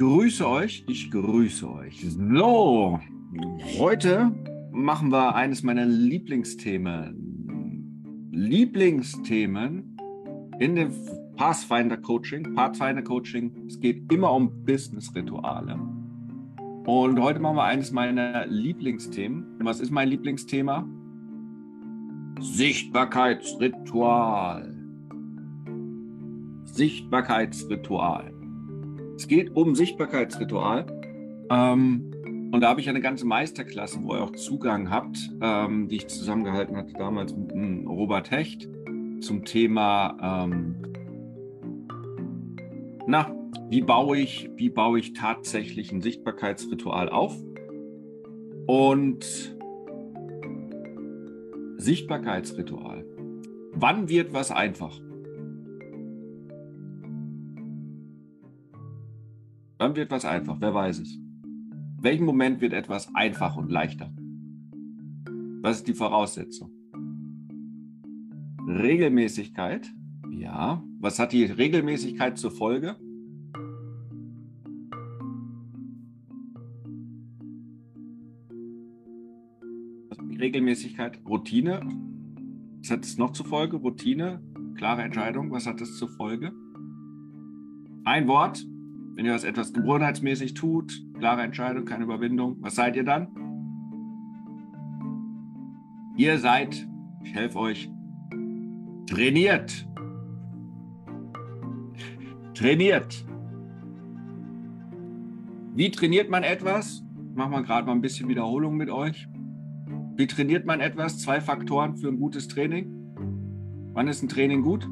Grüße euch, ich grüße euch. So, heute machen wir eines meiner Lieblingsthemen. Lieblingsthemen in dem Pathfinder Coaching. Pathfinder Coaching, es geht immer um Business-Rituale. Und heute machen wir eines meiner Lieblingsthemen. Was ist mein Lieblingsthema? Sichtbarkeitsritual. Sichtbarkeitsritual. Es geht um Sichtbarkeitsritual. Ähm, und da habe ich eine ganze Meisterklasse, wo ihr auch Zugang habt, ähm, die ich zusammengehalten hatte damals mit Robert Hecht zum Thema, ähm, na, wie baue, ich, wie baue ich tatsächlich ein Sichtbarkeitsritual auf? Und Sichtbarkeitsritual. Wann wird was einfach? Wann wird was einfach? Wer weiß es? Welchen Moment wird etwas einfach und leichter? Was ist die Voraussetzung? Regelmäßigkeit. Ja. Was hat die Regelmäßigkeit zur Folge? Regelmäßigkeit, Routine. Was hat es noch zur Folge? Routine, klare Entscheidung. Was hat es zur Folge? Ein Wort, wenn ihr das etwas gewohnheitsmäßig tut, klare Entscheidung, keine Überwindung, was seid ihr dann? Ihr seid, ich helfe euch, trainiert. Trainiert. Wie trainiert man etwas? Machen wir gerade mal ein bisschen Wiederholung mit euch. Wie trainiert man etwas? Zwei Faktoren für ein gutes Training. Wann ist ein Training gut?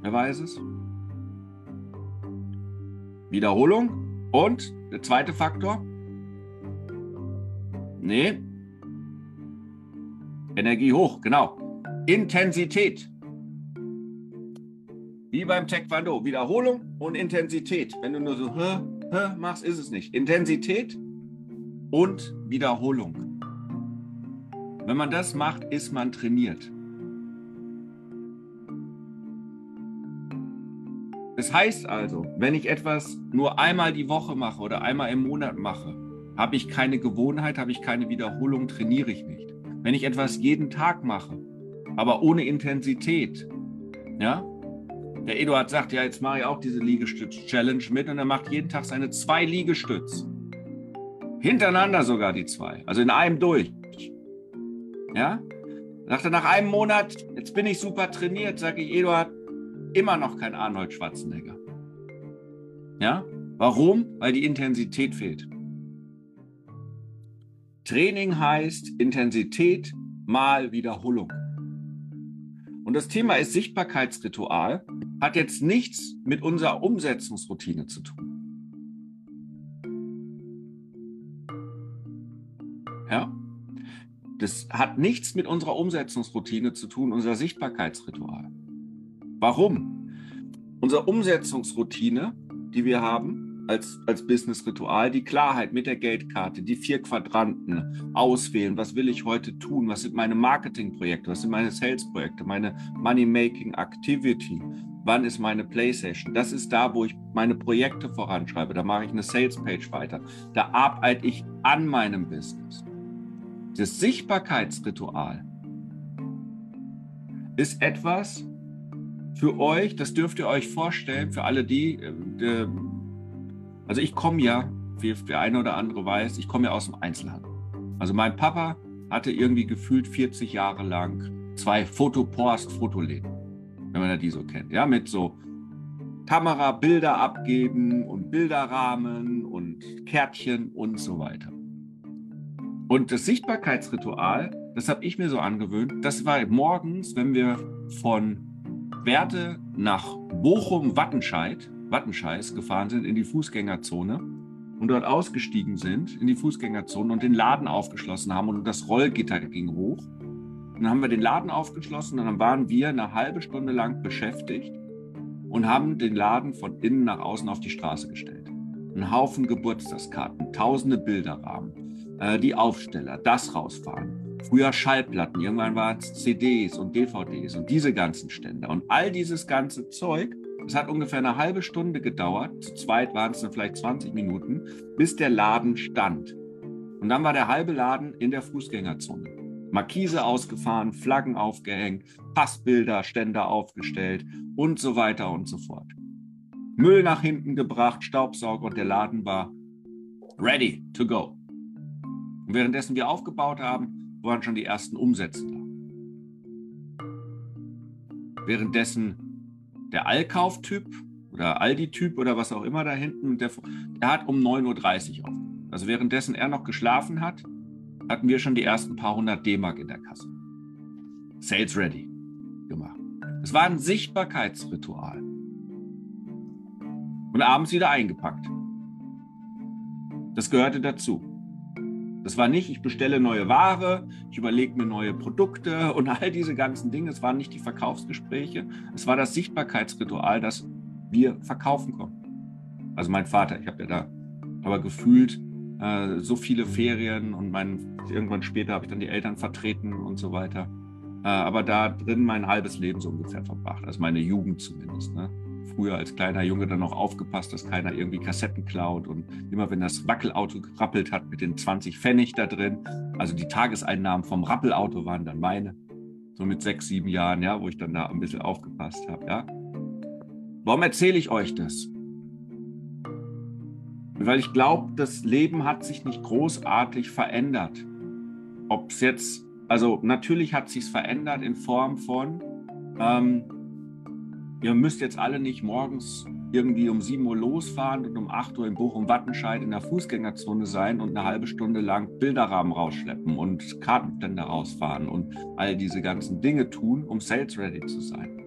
Wer weiß es? Wiederholung. Und der zweite Faktor? Nee. Energie hoch, genau. Intensität. Wie beim Taekwondo. Wiederholung und Intensität. Wenn du nur so hä, hä, machst, ist es nicht. Intensität und Wiederholung. Wenn man das macht, ist man trainiert. Das heißt also, wenn ich etwas nur einmal die Woche mache oder einmal im Monat mache, habe ich keine Gewohnheit, habe ich keine Wiederholung, trainiere ich nicht. Wenn ich etwas jeden Tag mache, aber ohne Intensität, ja, der Eduard sagt, ja, jetzt mache ich auch diese Liegestütz-Challenge mit und er macht jeden Tag seine zwei Liegestütz. Hintereinander sogar die zwei, also in einem durch. Ja, sagt er nach einem Monat, jetzt bin ich super trainiert, sage ich, Eduard, immer noch kein Arnold Schwarzenegger. Ja? Warum? Weil die Intensität fehlt. Training heißt Intensität mal Wiederholung. Und das Thema ist Sichtbarkeitsritual, hat jetzt nichts mit unserer Umsetzungsroutine zu tun. Ja? Das hat nichts mit unserer Umsetzungsroutine zu tun, unser Sichtbarkeitsritual. Warum? Unsere Umsetzungsroutine, die wir haben als, als Business-Ritual, die Klarheit mit der Geldkarte, die vier Quadranten, auswählen, was will ich heute tun, was sind meine Marketingprojekte, was sind meine Sales-Projekte, meine Money-Making-Activity, wann ist meine Play-Session. Das ist da, wo ich meine Projekte voranschreibe, da mache ich eine Sales-Page weiter, da arbeite ich an meinem Business. Das Sichtbarkeitsritual ist etwas, für euch, das dürft ihr euch vorstellen, für alle die, äh, also ich komme ja, wie der eine oder andere weiß, ich komme ja aus dem Einzelhandel. Also mein Papa hatte irgendwie gefühlt 40 Jahre lang zwei Fotopost-Fotoläden, wenn man die so kennt, ja, mit so Kamera, Bilder abgeben und Bilderrahmen und Kärtchen und so weiter. Und das Sichtbarkeitsritual, das habe ich mir so angewöhnt, das war morgens, wenn wir von Werte nach Bochum-Wattenscheid, Wattenscheiß gefahren sind in die Fußgängerzone und dort ausgestiegen sind in die Fußgängerzone und den Laden aufgeschlossen haben und das Rollgitter ging hoch. Dann haben wir den Laden aufgeschlossen und dann waren wir eine halbe Stunde lang beschäftigt und haben den Laden von innen nach außen auf die Straße gestellt. Ein Haufen Geburtstagskarten, tausende Bilderrahmen, äh, die Aufsteller, das rausfahren. Früher Schallplatten, irgendwann waren es CDs und DVDs und diese ganzen Ständer. Und all dieses ganze Zeug es hat ungefähr eine halbe Stunde gedauert, zu zweit waren es dann vielleicht 20 Minuten, bis der Laden stand. Und dann war der halbe Laden in der Fußgängerzone. Markise ausgefahren, Flaggen aufgehängt, Passbilder, Ständer aufgestellt und so weiter und so fort. Müll nach hinten gebracht, Staubsauger und der Laden war ready to go. Und währenddessen wir aufgebaut haben, waren schon die ersten Umsätze da. Währenddessen der Allkauf-Typ oder Aldi-Typ oder was auch immer da hinten, der, der hat um 9.30 Uhr auf. Also währenddessen er noch geschlafen hat, hatten wir schon die ersten paar hundert D-Mark in der Kasse. Sales ready gemacht. Es war ein Sichtbarkeitsritual. Und abends wieder eingepackt. Das gehörte dazu. Das war nicht, ich bestelle neue Ware, ich überlege mir neue Produkte und all diese ganzen Dinge. Es waren nicht die Verkaufsgespräche, es war das Sichtbarkeitsritual, dass wir verkaufen konnten. Also mein Vater, ich habe ja da aber gefühlt äh, so viele Ferien und mein, irgendwann später habe ich dann die Eltern vertreten und so weiter. Äh, aber da drin mein halbes Leben so ungefähr verbracht, also meine Jugend zumindest. Ne? Früher als kleiner Junge dann noch aufgepasst, dass keiner irgendwie Kassetten klaut. Und immer wenn das Wackelauto gerappelt hat mit den 20 Pfennig da drin, also die Tageseinnahmen vom Rappelauto waren dann meine. So mit sechs, sieben Jahren, ja, wo ich dann da ein bisschen aufgepasst habe, ja. Warum erzähle ich euch das? Weil ich glaube, das Leben hat sich nicht großartig verändert. Ob es jetzt, also natürlich hat sich verändert in Form von, ähm, ihr müsst jetzt alle nicht morgens irgendwie um 7 Uhr losfahren und um 8 Uhr in Bochum-Wattenscheid in der Fußgängerzone sein und eine halbe Stunde lang Bilderrahmen rausschleppen und Kartenständer rausfahren und all diese ganzen Dinge tun, um sales ready zu sein.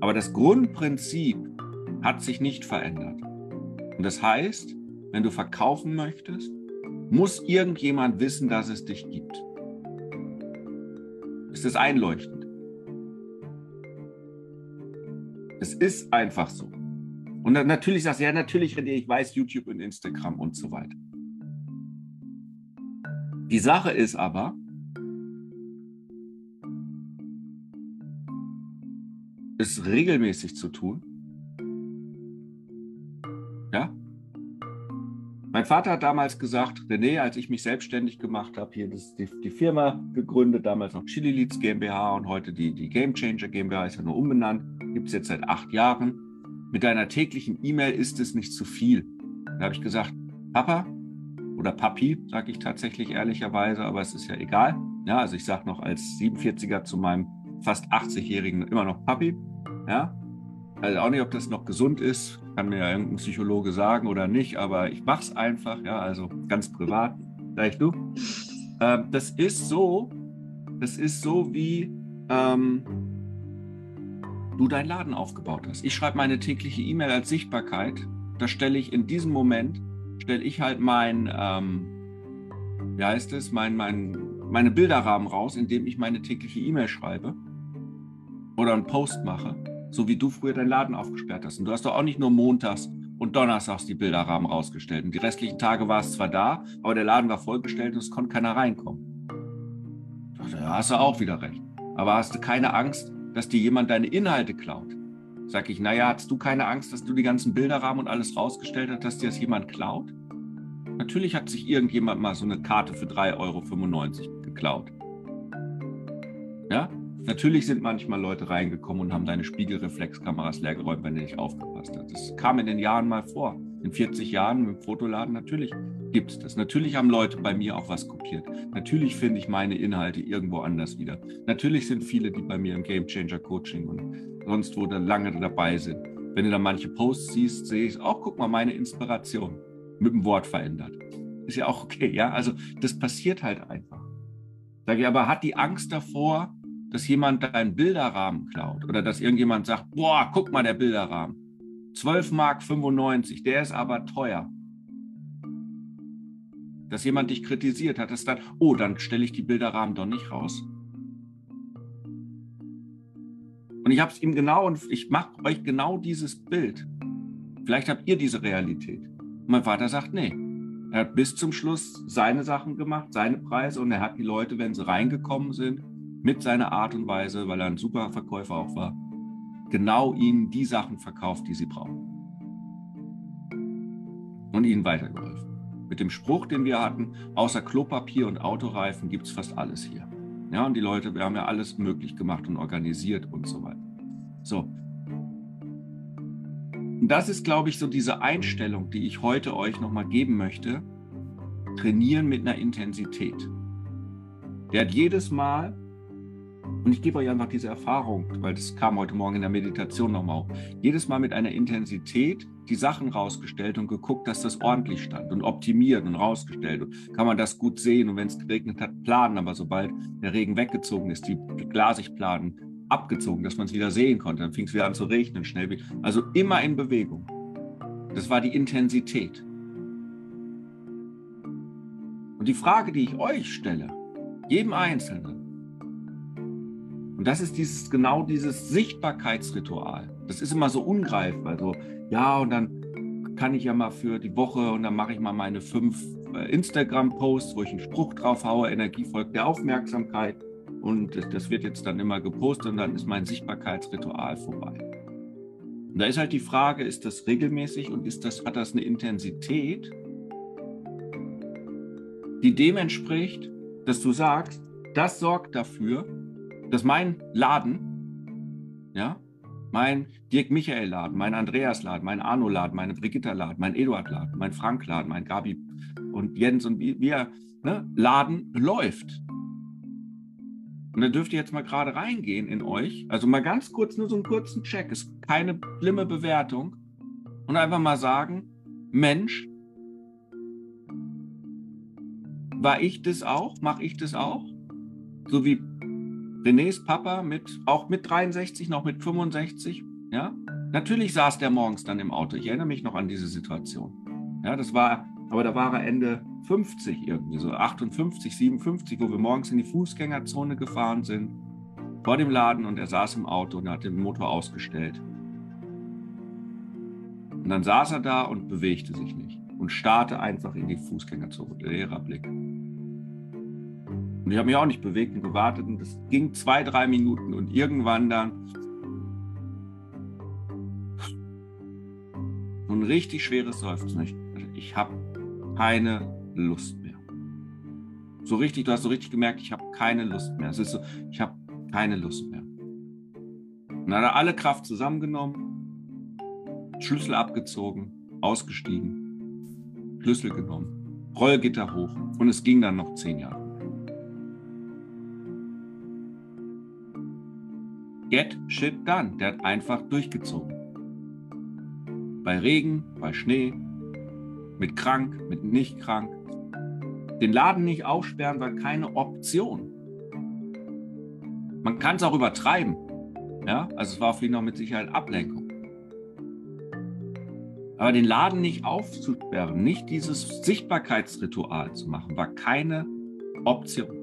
Aber das Grundprinzip hat sich nicht verändert. Und das heißt, wenn du verkaufen möchtest, muss irgendjemand wissen, dass es dich gibt. Ist das einleuchtend? Es ist einfach so. Und dann natürlich sagst du, ja, natürlich, René, ich weiß YouTube und Instagram und so weiter. Die Sache ist aber, es regelmäßig zu tun. Ja? Mein Vater hat damals gesagt, René, als ich mich selbstständig gemacht habe, hier das, die, die Firma gegründet, damals noch Chili Leads GmbH und heute die, die Game Changer GmbH ist ja nur umbenannt gibt es jetzt seit acht Jahren. Mit deiner täglichen E-Mail ist es nicht zu viel. Da habe ich gesagt, Papa oder Papi, sage ich tatsächlich ehrlicherweise, aber es ist ja egal. Ja, also ich sage noch als 47er zu meinem fast 80-Jährigen immer noch Papi. Ja, also auch nicht, ob das noch gesund ist, kann mir ja irgendein Psychologe sagen oder nicht, aber ich mache es einfach, ja, also ganz privat, sag ich du. Äh, das ist so, das ist so wie, ähm, du deinen Laden aufgebaut hast. Ich schreibe meine tägliche E-Mail als Sichtbarkeit. Da stelle ich in diesem Moment, stelle ich halt mein, ähm, wie heißt es, mein, mein, meine Bilderrahmen raus, indem ich meine tägliche E-Mail schreibe oder einen Post mache, so wie du früher deinen Laden aufgesperrt hast. Und du hast doch auch nicht nur montags und donnerstags die Bilderrahmen rausgestellt. Und die restlichen Tage war es zwar da, aber der Laden war vollgestellt und es konnte keiner reinkommen. Da hast du auch wieder recht. Aber hast du keine Angst, dass dir jemand deine Inhalte klaut. Sag ich, naja, hast du keine Angst, dass du die ganzen Bilderrahmen und alles rausgestellt hast, dass dir das jemand klaut? Natürlich hat sich irgendjemand mal so eine Karte für 3,95 Euro geklaut. Ja? Natürlich sind manchmal Leute reingekommen und haben deine Spiegelreflexkameras leergeräumt, wenn du nicht aufgepasst hast. Das kam in den Jahren mal vor. In 40 Jahren im Fotoladen, natürlich gibt es das. Natürlich haben Leute bei mir auch was kopiert. Natürlich finde ich meine Inhalte irgendwo anders wieder. Natürlich sind viele, die bei mir im Game Changer Coaching und sonst wo dann lange dabei sind. Wenn du da manche Posts siehst, sehe ich, auch guck mal, meine Inspiration mit dem Wort verändert. Ist ja auch okay, ja. Also das passiert halt einfach. Sage ich, aber hat die Angst davor, dass jemand deinen Bilderrahmen klaut oder dass irgendjemand sagt, boah, guck mal, der Bilderrahmen 12 Mark 95, der ist aber teuer. Dass jemand dich kritisiert hat, ist dann, oh, dann stelle ich die Bilderrahmen doch nicht raus. Und ich habe es ihm genau und ich mache euch genau dieses Bild. Vielleicht habt ihr diese Realität. Und mein Vater sagt, nee. Er hat bis zum Schluss seine Sachen gemacht, seine Preise und er hat die Leute, wenn sie reingekommen sind, mit seiner Art und Weise, weil er ein super Verkäufer auch war, genau ihnen die Sachen verkauft, die sie brauchen. Und ihnen weitergeholfen. Mit dem Spruch, den wir hatten, außer Klopapier und Autoreifen gibt es fast alles hier. Ja, und die Leute, wir haben ja alles möglich gemacht und organisiert und so weiter. So. Und das ist, glaube ich, so diese Einstellung, die ich heute euch nochmal geben möchte. Trainieren mit einer Intensität. Der hat jedes Mal und ich gebe euch einfach diese Erfahrung, weil das kam heute Morgen in der Meditation nochmal auf. Jedes Mal mit einer Intensität die Sachen rausgestellt und geguckt, dass das ordentlich stand und optimiert und rausgestellt. Und kann man das gut sehen und wenn es geregnet hat, planen. Aber sobald der Regen weggezogen ist, die Glasigplanen abgezogen, dass man es wieder sehen konnte, dann fing es wieder an zu regnen, schnell. Also immer in Bewegung. Das war die Intensität. Und die Frage, die ich euch stelle, jedem Einzelnen, und das ist dieses, genau dieses Sichtbarkeitsritual. Das ist immer so ungreifbar. So, ja, und dann kann ich ja mal für die Woche und dann mache ich mal meine fünf äh, Instagram-Posts, wo ich einen Spruch drauf haue, Energie folgt der Aufmerksamkeit. Und das, wird jetzt dann immer gepostet und dann ist mein Sichtbarkeitsritual vorbei. Und da ist halt die Frage, ist das regelmäßig und ist das, hat das eine Intensität, die dem entspricht, dass du sagst, das sorgt dafür, dass mein Laden, ja, mein Dirk Michael Laden, mein Andreas Laden, mein Arno Laden, meine Brigitta Laden, mein Eduard Laden, mein Frank Laden, mein Gabi und Jens und wir, ne, Laden läuft. Und da dürft ihr jetzt mal gerade reingehen in euch. Also mal ganz kurz, nur so einen kurzen Check. Ist keine schlimme Bewertung. Und einfach mal sagen, Mensch, war ich das auch? Mache ich das auch? So wie Renés Papa mit, auch mit 63, noch mit 65, ja. Natürlich saß der morgens dann im Auto. Ich erinnere mich noch an diese Situation. Ja, das war, aber da war er Ende 50 irgendwie, so 58, 57, wo wir morgens in die Fußgängerzone gefahren sind, vor dem Laden und er saß im Auto und hat den Motor ausgestellt. Und dann saß er da und bewegte sich nicht und starrte einfach in die Fußgängerzone, leerer Blick. Und ich habe mich auch nicht bewegt und gewartet. Und das ging zwei, drei Minuten. Und irgendwann dann ein richtig schweres Seufzen. Ich habe keine Lust mehr. So richtig, du hast so richtig gemerkt, ich habe keine Lust mehr. Es ist so, ich habe keine Lust mehr. Und dann hat er alle Kraft zusammengenommen, Schlüssel abgezogen, ausgestiegen, Schlüssel genommen, Rollgitter hoch und es ging dann noch zehn Jahre. Get shit done. Der hat einfach durchgezogen. Bei Regen, bei Schnee, mit krank, mit nicht krank. Den Laden nicht aufsperren war keine Option. Man kann es auch übertreiben. Ja, also es war für ihn auch mit Sicherheit Ablenkung. Aber den Laden nicht aufzusperren, nicht dieses Sichtbarkeitsritual zu machen, war keine Option.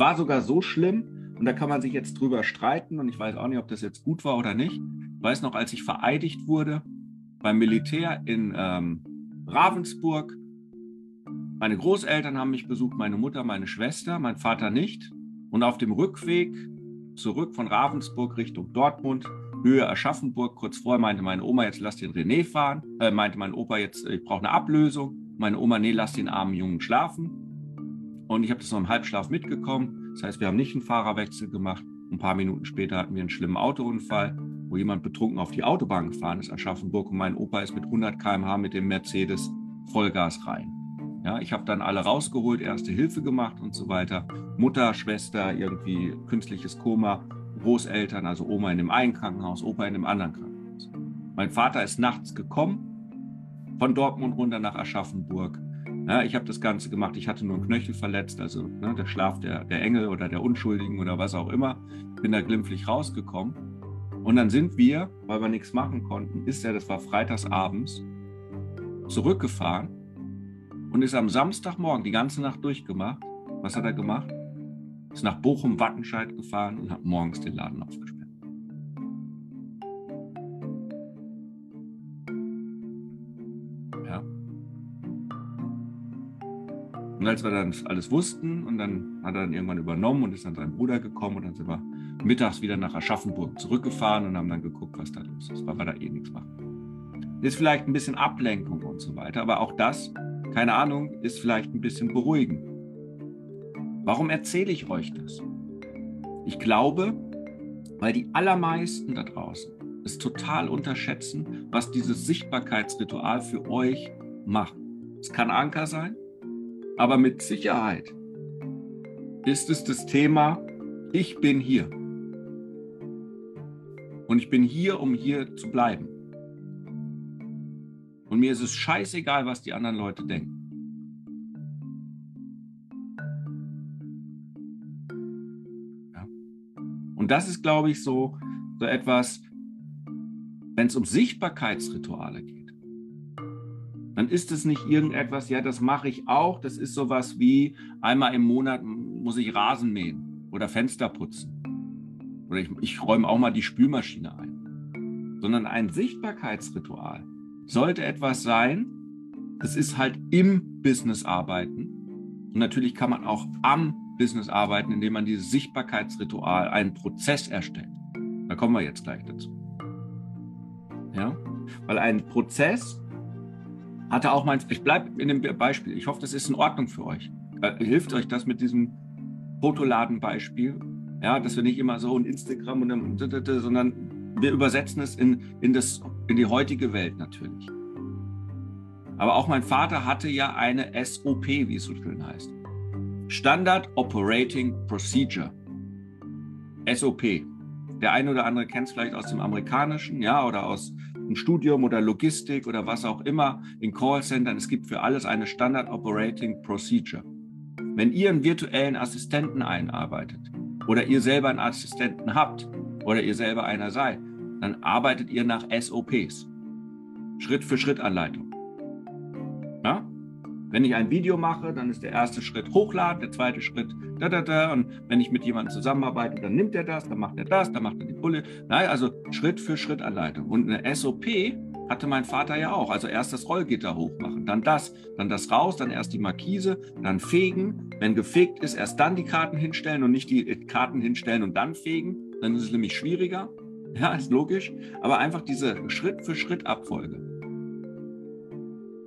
War sogar so schlimm, und da kann man sich jetzt drüber streiten, und ich weiß auch nicht, ob das jetzt gut war oder nicht. Ich weiß noch, als ich vereidigt wurde beim Militär in ähm, Ravensburg, meine Großeltern haben mich besucht, meine Mutter, meine Schwester, mein Vater nicht. Und auf dem Rückweg zurück von Ravensburg Richtung Dortmund, Höhe Aschaffenburg, kurz vorher meinte meine Oma, jetzt lass den René fahren. Äh, meinte mein Opa, jetzt ich brauche eine Ablösung. Meine Oma, nee, lass den armen Jungen schlafen. Und ich habe das noch im Halbschlaf mitgekommen. Das heißt, wir haben nicht einen Fahrerwechsel gemacht. Ein paar Minuten später hatten wir einen schlimmen Autounfall, wo jemand betrunken auf die Autobahn gefahren ist, Aschaffenburg. Und mein Opa ist mit 100 km/h mit dem Mercedes Vollgas rein. Ja, ich habe dann alle rausgeholt, erste Hilfe gemacht und so weiter. Mutter, Schwester, irgendwie künstliches Koma, Großeltern, also Oma in dem einen Krankenhaus, Opa in dem anderen Krankenhaus. Mein Vater ist nachts gekommen, von Dortmund runter nach Aschaffenburg Ja, ich habe das Ganze gemacht. Ich hatte nur einen Knöchel verletzt, also ne, der Schlaf der, der Engel oder der Unschuldigen oder was auch immer. Bin da glimpflich rausgekommen. Und dann sind wir, weil wir nichts machen konnten, ist er, das war freitagsabends, zurückgefahren und ist am Samstagmorgen die ganze Nacht durchgemacht. Was hat er gemacht? Ist nach Bochum-Wattenscheid gefahren und hat morgens den Laden aufgesperrt. Ja. Und als wir dann alles wussten und dann hat er dann irgendwann übernommen und ist dann sein Bruder gekommen und dann sind wir mittags wieder nach Aschaffenburg zurückgefahren und haben dann geguckt, was da los ist, weil wir da eh nichts machen. Ist vielleicht ein bisschen Ablenkung und so weiter, aber auch das, keine Ahnung, ist vielleicht ein bisschen beruhigend. Warum erzähle ich euch das? Ich glaube, weil die allermeisten da draußen es total unterschätzen, was dieses Sichtbarkeitsritual für euch macht. Es kann Anker sein, aber mit Sicherheit ist es das Thema, ich bin hier. Und ich bin hier, um hier zu bleiben. Und mir ist es scheißegal, was die anderen Leute denken. Ja. Und das ist, glaube ich, so, so etwas, wenn es um Sichtbarkeitsrituale geht, dann ist es nicht irgendetwas, ja, das mache ich auch. Das ist sowas wie einmal im Monat muss ich Rasen mähen oder Fenster putzen oder ich, ich räume auch mal die Spülmaschine ein, sondern ein Sichtbarkeitsritual sollte etwas sein, das ist halt im Business arbeiten. Und natürlich kann man auch am Business arbeiten, indem man dieses Sichtbarkeitsritual, einen Prozess erstellt. Da kommen wir jetzt gleich dazu. Ja, weil ein Prozess hatte auch mein, ich bleibe in dem Beispiel, ich hoffe, das ist in Ordnung für euch. Äh, hilft euch das mit diesem Fotoladenbeispiel? Ja, dass wir nicht immer so ein Instagram und dann, sondern wir übersetzen es in, in, das, in die heutige Welt natürlich. Aber auch mein Vater hatte ja eine SOP, wie es so schön heißt. Standard Operating Procedure. SOP. Der eine oder andere kennt es vielleicht aus dem Amerikanischen, ja, oder aus dem Studium oder Logistik oder was auch immer in Callcentern. Es gibt für alles eine Standard Operating Procedure. Wenn ihr einen virtuellen Assistenten einarbeitet, oder ihr selber einen Assistenten habt oder ihr selber einer seid, dann arbeitet ihr nach SOPs. Schritt Wenn ich ein Video mache, dann ist der erste Schritt hochladen, der zweite Schritt da, da, da. Und wenn ich mit jemandem zusammenarbeite, dann nimmt er das, dann macht er das, dann macht er die Bulle. Nein, also Schritt für Schritt Anleitung. Und eine SOP hatte mein Vater ja auch. Also erst das Rollgitter hochmachen, dann das, dann das raus, dann erst die Markise, dann fegen. Wenn gefegt ist, erst dann die Karten hinstellen und nicht die Karten hinstellen und dann fegen. Dann ist es nämlich schwieriger. Ja, ist logisch. Aber einfach diese Schritt für Schritt Abfolge.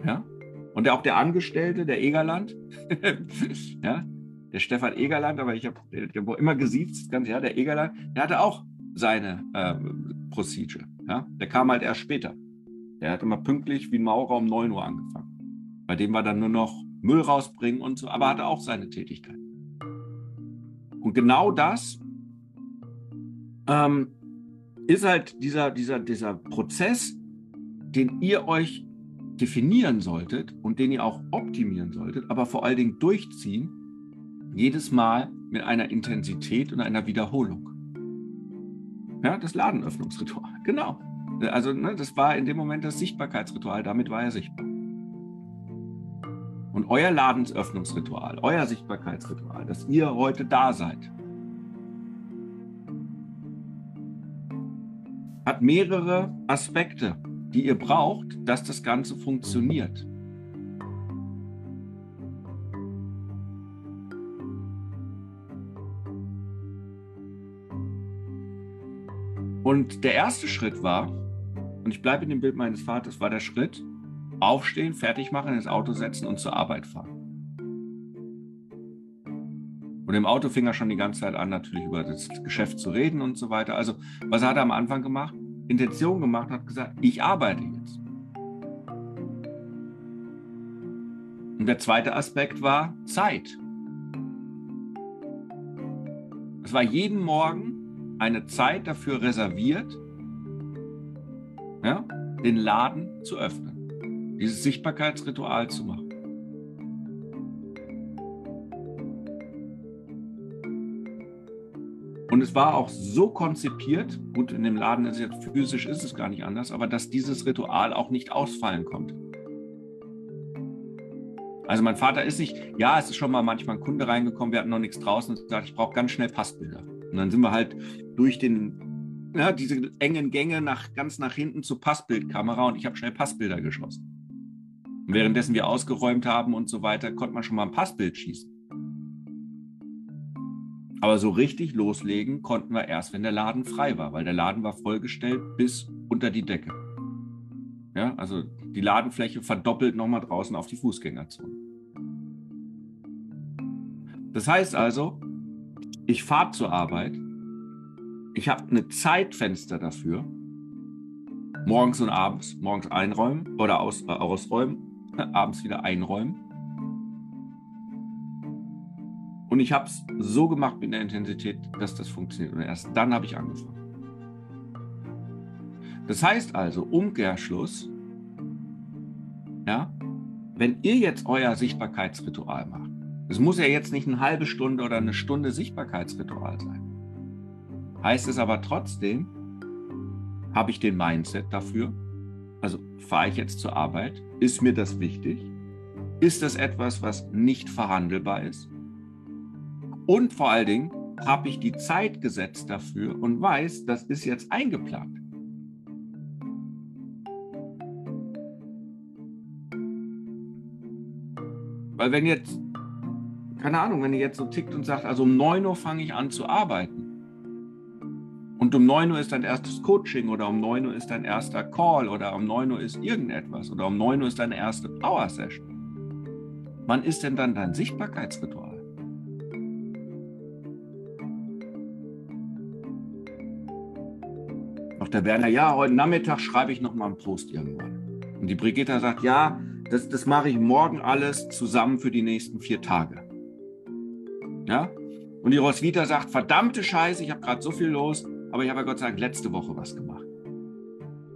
Ja. Und auch der Angestellte, der Egerland, ja, der Stefan Egerland, aber ich habe immer gesiezt, ganz ja, der Egerland, der hatte auch seine äh, Procedure. Ja? Der kam halt erst später. Der hat immer pünktlich wie ein Maurer um 9 Uhr angefangen. Bei dem war dann nur noch Müll rausbringen und so, aber hatte auch seine Tätigkeit. Und genau das ähm, ist halt dieser, dieser, dieser Prozess, den ihr euch definieren solltet und den ihr auch optimieren solltet, aber vor allen Dingen durchziehen, jedes Mal mit einer Intensität und einer Wiederholung. Ja, das Ladenöffnungsritual, genau. Also ne, das war in dem Moment das Sichtbarkeitsritual, damit war er sichtbar. Und euer Ladensöffnungsritual, euer Sichtbarkeitsritual, dass ihr heute da seid, hat mehrere Aspekte, die ihr braucht, dass das Ganze funktioniert. Und der erste Schritt war, und ich bleibe in dem Bild meines Vaters, war der Schritt, aufstehen, fertig machen, ins Auto setzen und zur Arbeit fahren. Und im Auto fing er schon die ganze Zeit an, natürlich über das Geschäft zu reden und so weiter. Also, was hat er am Anfang gemacht? Intention gemacht, hat gesagt, ich arbeite jetzt. Und der zweite Aspekt war Zeit. Es war jeden Morgen eine Zeit dafür reserviert, ja, den Laden zu öffnen, dieses Sichtbarkeitsritual zu machen. Es war auch so konzipiert, gut, in dem Laden ist jetzt physisch ist es gar nicht anders, aber dass dieses Ritual auch nicht ausfallen konnte. Also mein Vater ist nicht, ja, es ist schon mal manchmal ein Kunde reingekommen, wir hatten noch nichts draußen und gesagt, ich brauche ganz schnell Passbilder. Und dann sind wir halt durch den, ja, diese engen Gänge nach, ganz nach hinten zur Passbildkamera und ich habe schnell Passbilder geschossen. Und währenddessen wir ausgeräumt haben und so weiter, konnte man schon mal ein Passbild schießen. Aber so richtig loslegen konnten wir erst, wenn der Laden frei war, weil der Laden war vollgestellt bis unter die Decke. Ja, also die Ladenfläche verdoppelt nochmal draußen auf die Fußgängerzone. Das heißt also, ich fahre zur Arbeit, ich habe eine Zeitfenster dafür, morgens und abends, morgens einräumen oder aus, äh, ausräumen, abends wieder einräumen. Und ich habe es so gemacht mit der Intensität, dass das funktioniert. Und erst dann habe ich angefangen. Das heißt also, Umkehrschluss, ja, wenn ihr jetzt euer Sichtbarkeitsritual macht, es muss ja jetzt nicht eine halbe Stunde oder eine Stunde Sichtbarkeitsritual sein. Heißt es aber trotzdem, habe ich den Mindset dafür? Also fahre ich jetzt zur Arbeit? Ist mir das wichtig? Ist das etwas, was nicht verhandelbar ist? Und vor allen Dingen habe ich die Zeit gesetzt dafür und weiß, das ist jetzt eingeplant. Weil wenn jetzt, keine Ahnung, wenn ihr jetzt so tickt und sagt, also um 9 Uhr fange ich an zu arbeiten und um 9 Uhr ist dein erstes Coaching oder um 9 Uhr ist dein erster Call oder um 9 Uhr ist irgendetwas oder um 9 Uhr ist deine erste Power Session. Wann ist denn dann dein Sichtbarkeitsritual? Der Werner, ja, heute Nachmittag schreibe ich noch mal einen Post irgendwann. Und die Brigitta sagt, ja, das, das mache ich morgen alles zusammen für die nächsten vier Tage. Ja? Und die Roswitha sagt, verdammte Scheiße, ich habe gerade so viel los, aber ich habe ja Gott sei Dank letzte Woche was gemacht.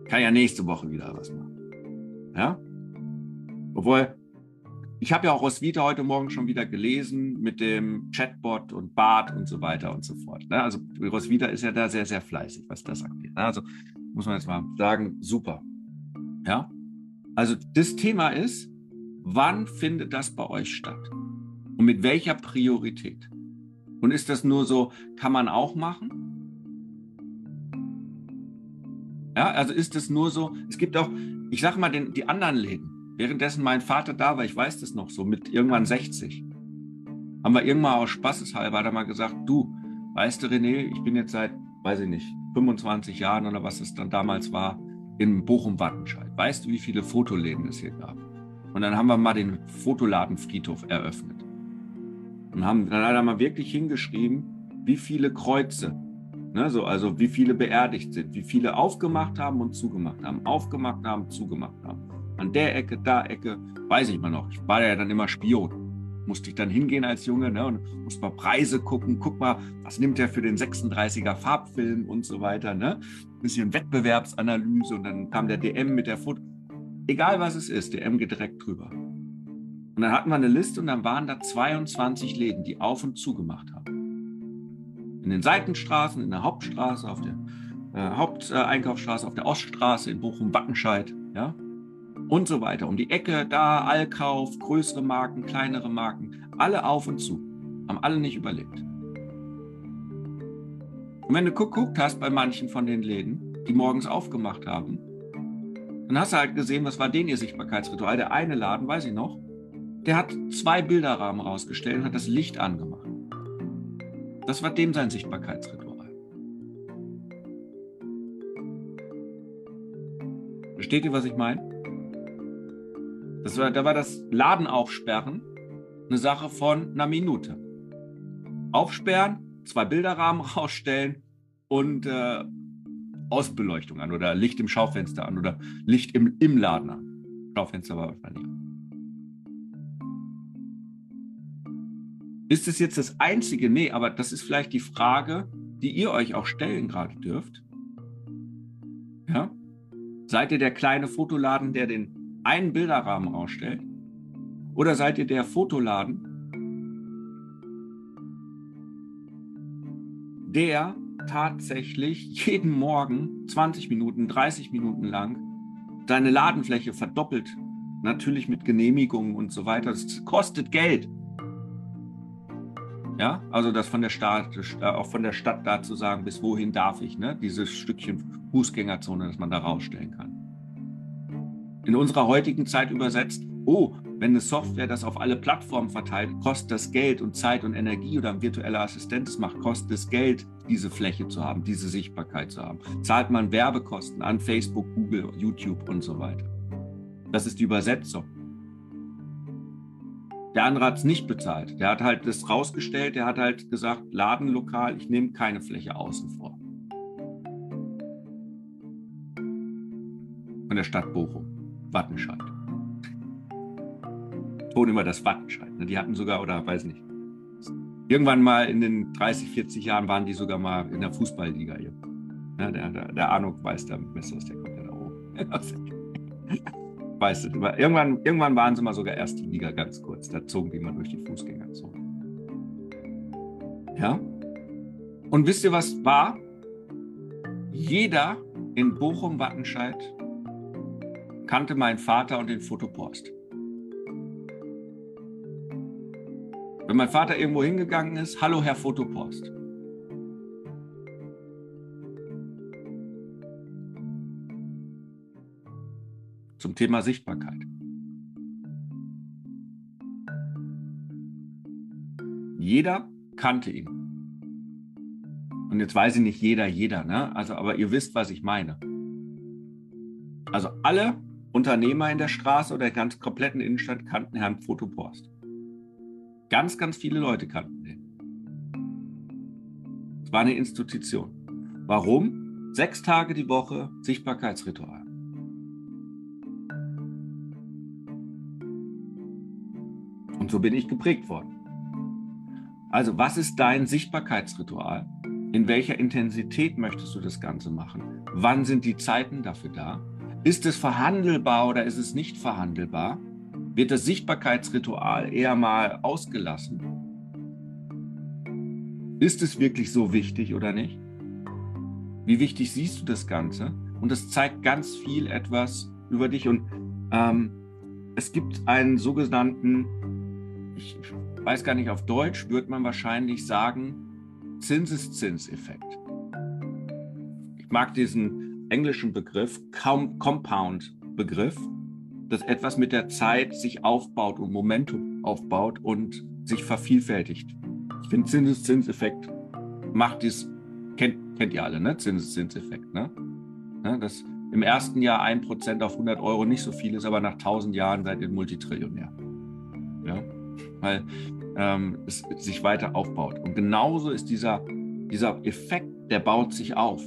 Kann ja nächste Woche wieder was machen. Ja? Obwohl, ich habe ja auch Roswitha heute Morgen schon wieder gelesen mit dem Chatbot und Bart und so weiter und so fort. Ne? Also Roswitha ist ja da sehr, sehr fleißig, was das angeht. Ne? Also muss man jetzt mal sagen, super. Ja? Also das Thema ist, wann findet das bei euch statt? Und mit welcher Priorität? Und ist das nur so, kann man auch machen? Ja, also ist das nur so, es gibt auch, ich sage mal, den, die anderen Läden. Währenddessen mein Vater da war, ich weiß das noch so, mit irgendwann 60, haben wir irgendwann aus Spaßeshalber da mal gesagt, du, weißt du, René, ich bin jetzt seit, weiß ich nicht, 25 Jahren oder was es dann damals war, in Bochum-Wattenscheid. Weißt du, wie viele Fotoläden es hier gab? Und dann haben wir mal den Fotoladenfriedhof eröffnet. Und haben dann hat mal wirklich hingeschrieben, wie viele Kreuze, ne, so, also wie viele beerdigt sind, wie viele aufgemacht haben und zugemacht haben, aufgemacht haben, zugemacht haben. An der Ecke, da Ecke, weiß ich mal noch. Ich war ja dann immer Spion musste ich dann hingehen als Junge ne, und musste mal Preise gucken. Guck mal, was nimmt er für den 36er Farbfilm und so weiter. Ne? Ein bisschen Wettbewerbsanalyse und dann kam der DM mit der Foto. Egal was es ist, DM geht direkt drüber. Und dann hatten wir eine Liste und dann waren da 22 Läden, die auf und zu gemacht haben. In den Seitenstraßen, in der Hauptstraße, auf der äh, Haupteinkaufsstraße, auf der Oststraße, in Bochum-Wattenscheid. Ja? Und so weiter. Um die Ecke, da Allkauf, größere Marken, kleinere Marken, alle auf und zu. Haben alle nicht überlebt. Und wenn du geguckt hast bei manchen von den Läden, die morgens aufgemacht haben, dann hast du halt gesehen, was war denn ihr Sichtbarkeitsritual. Der eine Laden, weiß ich noch, der hat zwei Bilderrahmen rausgestellt und hat das Licht angemacht. Das war dem sein Sichtbarkeitsritual. Versteht ihr, was ich meine? Das war, da war das Laden aufsperren eine Sache von einer Minute. Aufsperren, zwei Bilderrahmen rausstellen und äh, Ausbeleuchtung an oder Licht im Schaufenster an oder Licht im, im Laden an. Schaufenster war wahrscheinlich. Ist es jetzt das Einzige? Nee, aber das ist vielleicht die Frage, die ihr euch auch stellen gerade dürft. Ja? Seid ihr der kleine Fotoladen, der den einen Bilderrahmen rausstellt? Oder seid ihr der Fotoladen, der tatsächlich jeden Morgen 20 Minuten, 30 Minuten lang seine Ladenfläche verdoppelt. Natürlich mit Genehmigungen und so weiter. Das kostet Geld. Ja, also das von der Stadt, äh, auch von der Stadt da zu sagen, bis wohin darf ich, ne? Dieses Stückchen Fußgängerzone, das man da rausstellen kann. In unserer heutigen Zeit übersetzt, oh, wenn eine Software das auf alle Plattformen verteilt, kostet das Geld und Zeit und Energie oder ein virtueller Assistent macht, kostet es Geld, diese Fläche zu haben, diese Sichtbarkeit zu haben. Zahlt man Werbekosten an Facebook, Google, YouTube und so weiter. Das ist die Übersetzung. Der andere hat es nicht bezahlt. Der hat halt das rausgestellt, der hat halt gesagt, Ladenlokal, ich nehme keine Fläche außen vor. Von der Stadt Bochum, Wattenscheid betonen immer das Wattenscheid. Ne? Die hatten sogar, oder weiß nicht, irgendwann mal in den 30, 40 Jahren waren die sogar mal in der Fußballliga. Ja, der, der, der Arno weiß da besser, der kommt ja da oben. weißt du, irgendwann, irgendwann waren sie mal sogar erste Liga ganz kurz. Da zogen die mal durch die Fußgängerzone. Ja? Und wisst ihr, was war? Jeder in Bochum-Wattenscheid kannte meinen Vater und den Fotopost. Wenn mein Vater irgendwo hingegangen ist, hallo Herr Fotopost. Zum Thema Sichtbarkeit. Jeder kannte ihn. Und jetzt weiß ich nicht jeder, jeder, ne? Also, aber ihr wisst, was ich meine. Also alle Unternehmer in der Straße oder der ganz kompletten Innenstadt kannten Herrn Fotopost. Ganz, ganz viele Leute kannten den. Es war eine Institution. Warum? Sechs Tage die Woche Sichtbarkeitsritual. Und so bin ich geprägt worden. Also, was ist dein Sichtbarkeitsritual? In welcher Intensität möchtest du das Ganze machen? Wann sind die Zeiten dafür da? Ist es verhandelbar oder ist es nicht verhandelbar? wird das Sichtbarkeitsritual eher mal ausgelassen. Ist es wirklich so wichtig oder nicht? Wie wichtig siehst du das Ganze? Und das zeigt ganz viel etwas über dich. Und ähm, es gibt einen sogenannten, ich weiß gar nicht, auf Deutsch wird man wahrscheinlich sagen, Zinseszinseffekt. Ich mag diesen englischen Begriff, Compound-Begriff dass etwas mit der Zeit sich aufbaut und Momentum aufbaut und sich vervielfältigt. Ich finde Zinseszinseffekt macht dies, kennt, kennt ihr alle, ne? Zinseszinseffekt, ne? ne? Dass im ersten Jahr 1% auf 100 Euro nicht so viel ist, aber nach 1000 Jahren seid ihr Multitrillionär. Ja? Weil ähm, es sich weiter aufbaut. Und genauso ist dieser, dieser Effekt, der baut sich auf.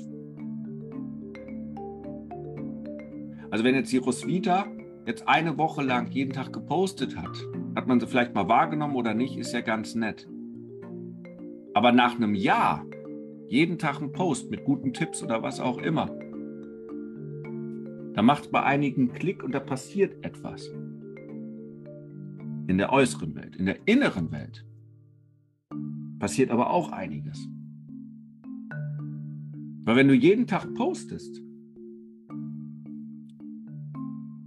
Also wenn jetzt die Roswitha jetzt eine Woche lang jeden Tag gepostet hat, hat man sie vielleicht mal wahrgenommen oder nicht, ist ja ganz nett. Aber nach einem Jahr jeden Tag einen Post mit guten Tipps oder was auch immer, da macht es bei einigen Klick und da passiert etwas. In der äußeren Welt, in der inneren Welt passiert aber auch einiges. Weil wenn du jeden Tag postest,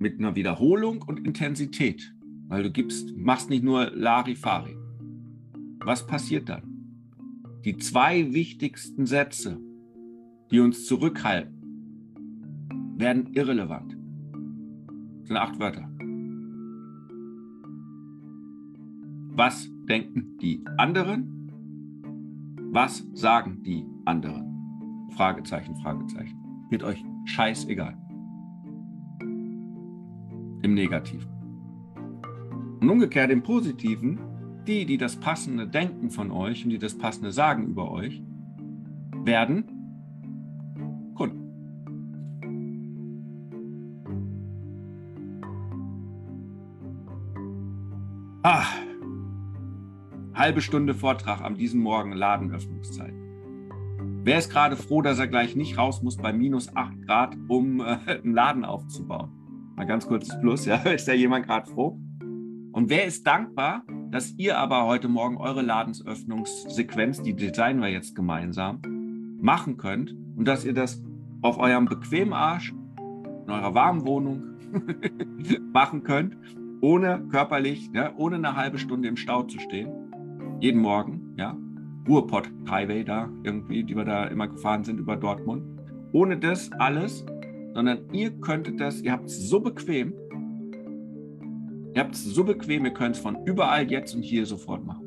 mit einer Wiederholung und Intensität, weil du gibst, machst nicht nur Larifari. Was passiert dann? Die zwei wichtigsten Sätze, die uns zurückhalten, werden irrelevant. Das sind acht Wörter. Was denken die anderen? Was sagen die anderen? Fragezeichen, Fragezeichen. Wird euch scheißegal im Negativen. Und umgekehrt im Positiven, die, die das Passende denken von euch und die das Passende sagen über euch, werden Kunden. Ah, halbe Stunde Vortrag am diesem Morgen Ladenöffnungszeit. Wer ist gerade froh, dass er gleich nicht raus muss bei minus 8 Grad, um äh, einen Laden aufzubauen? Mal ganz kurz Plus, ja, ist da jemand gerade froh? Und wer ist dankbar, dass ihr aber heute Morgen eure Ladensöffnungssequenz, die designen wir jetzt gemeinsam, machen könnt und dass ihr das auf eurem bequemen Arsch in eurer warmen Wohnung machen könnt, ohne körperlich, ja, ohne eine halbe Stunde im Stau zu stehen. Jeden Morgen, ja. Ruhrpott Highway da irgendwie, die wir da immer gefahren sind über Dortmund. Ohne das alles, sondern ihr könntet das, ihr habt es so bequem, ihr habt es so bequem, ihr könnt es von überall jetzt und hier sofort machen.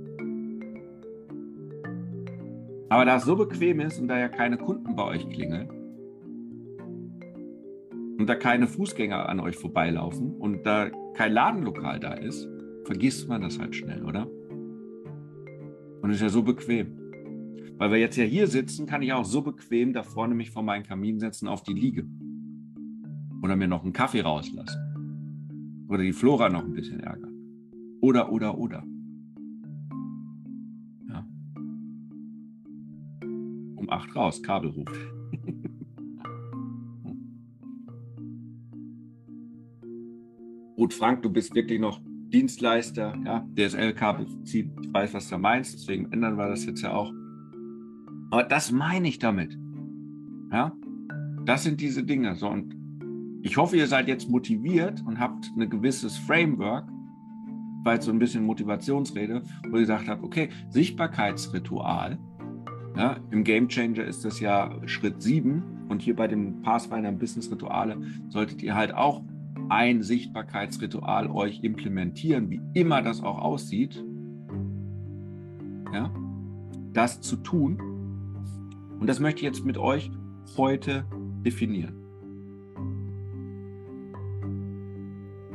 Aber da es so bequem ist und da ja keine Kunden bei euch klingeln und da keine Fußgänger an euch vorbeilaufen und da kein Ladenlokal da ist, vergisst man das halt schnell, oder? Und ist ja so bequem. Weil wir jetzt ja hier sitzen, kann ich auch so bequem da vorne mich vor meinen Kamin setzen auf die Liege. Oder mir noch einen Kaffee rauslassen. Oder die Flora noch ein bisschen ärgern. Oder, oder, oder. um 8 raus, Kabelruf. Gut, Frank, du bist wirklich noch Dienstleister, ja, DSL-Kabel. Ich weiß, was du meinst, deswegen ändern wir das jetzt ja auch. Aber das meine ich damit. Ja, das sind diese Dinge. So, und ich hoffe, ihr seid jetzt motiviert und habt ein gewisses Framework, weil so ein bisschen Motivationsrede, wo ihr gesagt habt, okay, Sichtbarkeitsritual, ja, Im Game Changer ist das ja Schritt 7 und hier bei dem Pathfinder Business Rituale solltet ihr halt auch ein Sichtbarkeitsritual euch implementieren, wie immer das auch aussieht. Ja, das zu tun. Und das möchte ich jetzt mit euch heute definieren.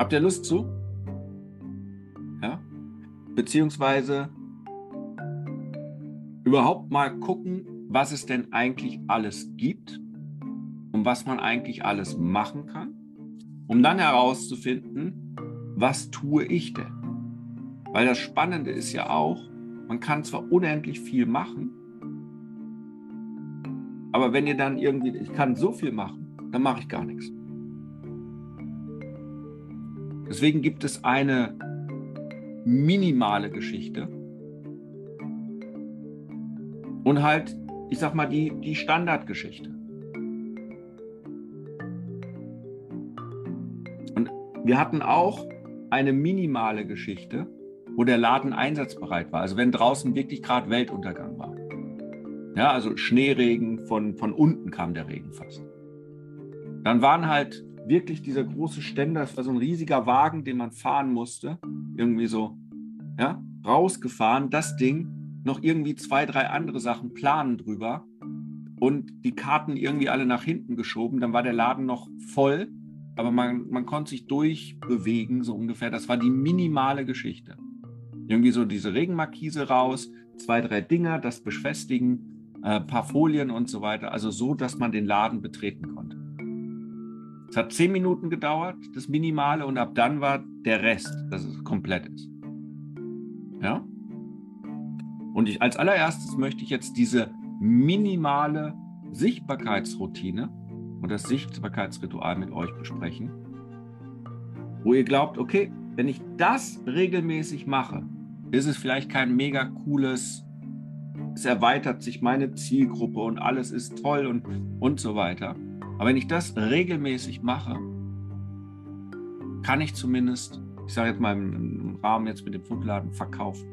Habt ihr Lust zu? Ja? Beziehungsweise überhaupt mal gucken, was es denn eigentlich alles gibt und was man eigentlich alles machen kann, um dann herauszufinden, was tue ich denn? Weil das Spannende ist ja auch, man kann zwar unendlich viel machen, aber wenn ihr dann irgendwie, ich kann so viel machen, dann mache ich gar nichts. Deswegen gibt es eine minimale Geschichte, und halt, ich sag mal, die, die Standardgeschichte. Und wir hatten auch eine minimale Geschichte, wo der Laden einsatzbereit war. Also wenn draußen wirklich gerade Weltuntergang war. Ja, also Schneeregen, von, von unten kam der Regen fast. Dann waren halt wirklich dieser große Ständer, das war so ein riesiger Wagen, den man fahren musste, irgendwie so, ja, rausgefahren, das Ding noch irgendwie zwei, drei andere Sachen planen drüber und die Karten irgendwie alle nach hinten geschoben. Dann war der Laden noch voll, aber man, man konnte sich durchbewegen, so ungefähr. Das war die minimale Geschichte. Irgendwie so diese Regenmarkise raus, zwei, drei Dinger, das befestigen, ein äh, paar Folien und so weiter. Also so, dass man den Laden betreten konnte. Es hat zehn Minuten gedauert, das Minimale, und ab dann war der Rest, dass es komplett ist. Ja? Und ich, als allererstes möchte ich jetzt diese minimale Sichtbarkeitsroutine und das Sichtbarkeitsritual mit euch besprechen, wo ihr glaubt, okay, wenn ich das regelmäßig mache, ist es vielleicht kein mega cooles, es erweitert sich meine Zielgruppe und alles ist toll und, und so weiter. Aber wenn ich das regelmäßig mache, kann ich zumindest, ich sage jetzt mal im Rahmen jetzt mit dem Fundladen verkaufen.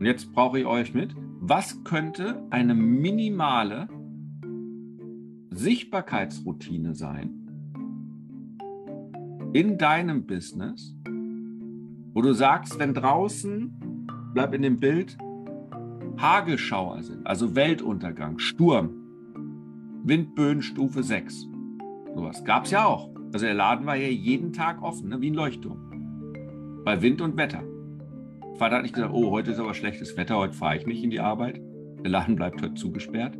Und jetzt brauche ich euch mit. Was könnte eine minimale Sichtbarkeitsroutine sein in deinem Business, wo du sagst, wenn draußen, bleib in dem Bild, Hagelschauer sind, also Weltuntergang, Sturm, Windböen Stufe 6. Sowas gab es ja auch. Also der Laden war ja jeden Tag offen, ne, wie ein Leuchtturm. Bei Wind und Wetter. Vater hat nicht gesagt, oh, heute ist aber schlechtes Wetter, heute fahre ich nicht in die Arbeit. Der Laden bleibt heute zugesperrt.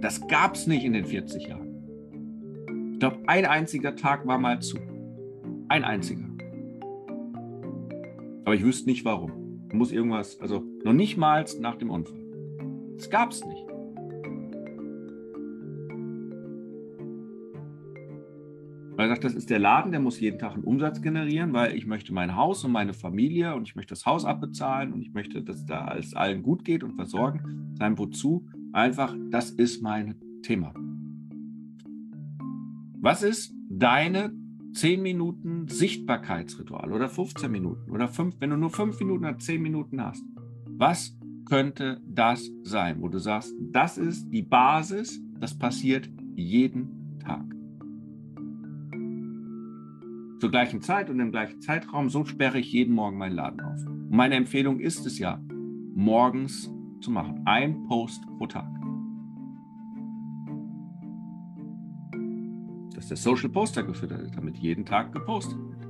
Das gab es nicht in den 40 Jahren. Ich glaube, ein einziger Tag war mal zu. Ein einziger. Aber ich wüsste nicht warum. Muss irgendwas, also noch nicht mal nach dem Unfall. Das gab es nicht. Weil er sagt, das ist der Laden, der muss jeden Tag einen Umsatz generieren, weil ich möchte mein Haus und meine Familie und ich möchte das Haus abbezahlen und ich möchte, dass da alles allen gut geht und versorgen. Sein Wozu? Einfach, das ist mein Thema. Was ist deine 10 Minuten Sichtbarkeitsritual oder 15 Minuten oder 5, wenn du nur 5 Minuten oder 10 Minuten hast? Was könnte das sein, wo du sagst, das ist die Basis, das passiert jeden Tag? zur gleichen Zeit und im gleichen Zeitraum, so sperre ich jeden Morgen meinen Laden auf. Und meine Empfehlung ist es ja, morgens zu machen. Ein Post pro Tag. Dass der Social Poster gefüttert ist, damit jeden Tag gepostet wird.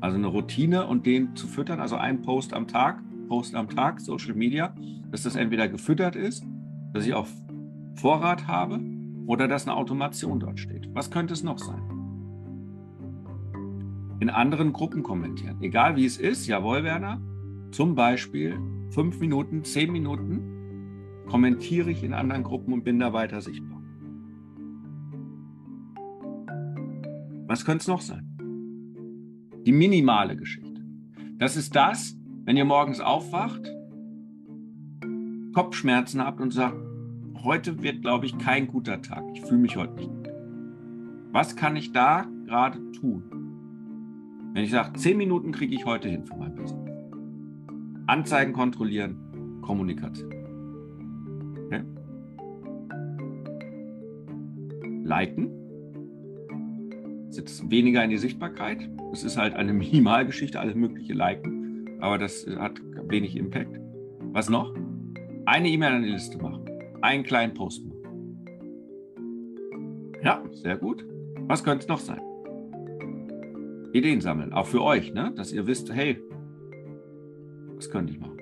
Also eine Routine und den zu füttern, also ein Post am Tag, Post am Tag, Social Media, dass das entweder gefüttert ist, dass ich auf Vorrat habe oder dass eine Automation dort steht. Was könnte es noch sein? in anderen Gruppen kommentieren. Egal wie es ist, jawohl, Werner, zum Beispiel fünf Minuten, zehn Minuten kommentiere ich in anderen Gruppen und bin da weiter sichtbar. Was könnte es noch sein? Die minimale Geschichte. Das ist das, wenn ihr morgens aufwacht, Kopfschmerzen habt und sagt, heute wird, glaube ich, kein guter Tag. Ich fühle mich heute nicht gut. Was kann ich da gerade tun? Wenn ich sage, zehn Minuten kriege ich heute hin für mein Business. Anzeigen kontrollieren, Kommunikation. Okay? Liken. Jetzt weniger in die Sichtbarkeit. Es ist halt eine Minimalgeschichte, alles mögliche liken. Aber das hat wenig Impact. Was noch? Eine E-Mail an die Liste machen. Einen kleinen Post machen. Ja, sehr gut. Was könnte es noch sein? Ideen sammeln, auch für euch, ne? dass ihr wisst, hey, was könnte ich machen?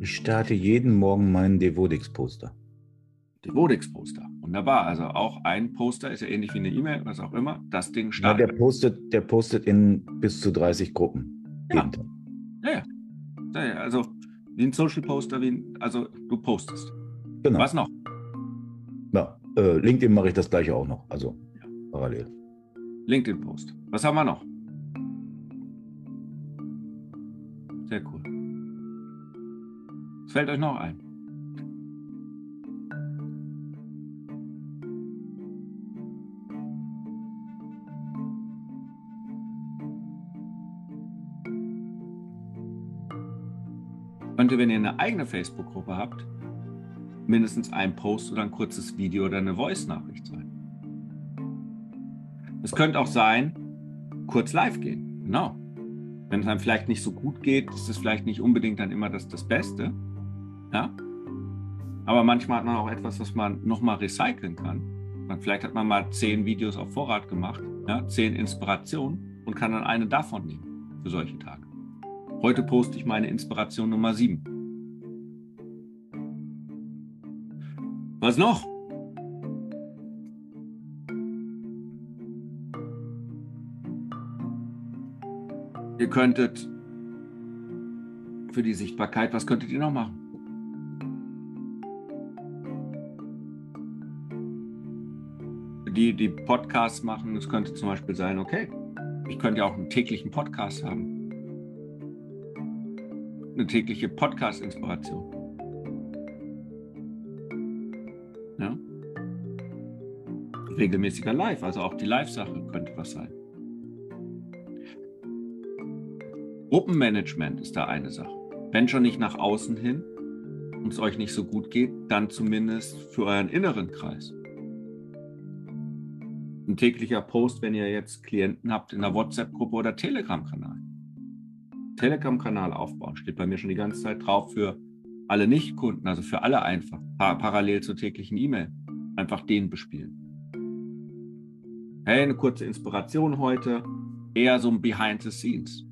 Ich starte jeden Morgen meinen Devodix-Poster. Devodix-Poster, wunderbar. Also auch ein Poster ist ja ähnlich wie eine E-Mail, was auch immer. Das Ding startet. Ja, der postet, der postet in bis zu 30 Gruppen. Ja. Ja, ja. ja, Also wie ein Social Poster, wie ein, also du postest. Genau. Was noch? Ja, äh, LinkedIn mache ich das gleiche auch noch, also ja. parallel. LinkedIn-Post. Was haben wir noch? Sehr cool. Was fällt euch noch ein? Könnte, wenn ihr eine eigene Facebook-Gruppe habt, mindestens ein Post oder ein kurzes Video oder eine Voice-Nachricht sein. Es könnte auch sein, kurz live gehen. Genau. Wenn es einem vielleicht nicht so gut geht, ist es vielleicht nicht unbedingt dann immer das, das Beste. Ja. Aber manchmal hat man auch etwas, was man nochmal recyceln kann. Man, vielleicht hat man mal zehn Videos auf Vorrat gemacht, ja, zehn Inspirationen und kann dann eine davon nehmen für solche Tage. Heute poste ich meine Inspiration Nummer sieben. Was noch? Ihr könntet für die Sichtbarkeit, was könntet ihr noch machen? Die, die Podcasts machen, es könnte zum Beispiel sein, okay, ich könnte ja auch einen täglichen Podcast haben. Eine tägliche Podcast-Inspiration. Ja? Regelmäßiger Live, also auch die Live-Sache könnte was sein. Gruppenmanagement ist da eine Sache. Wenn schon nicht nach außen hin und es euch nicht so gut geht, dann zumindest für euren inneren Kreis. Ein täglicher Post, wenn ihr jetzt Klienten habt in der WhatsApp-Gruppe oder Telegram-Kanal. Telegram-Kanal aufbauen, steht bei mir schon die ganze Zeit drauf für alle Nicht-Kunden, also für alle einfach, parallel zur täglichen E-Mail. Einfach den bespielen. Hey, eine kurze Inspiration heute, eher so ein Behind the Scenes.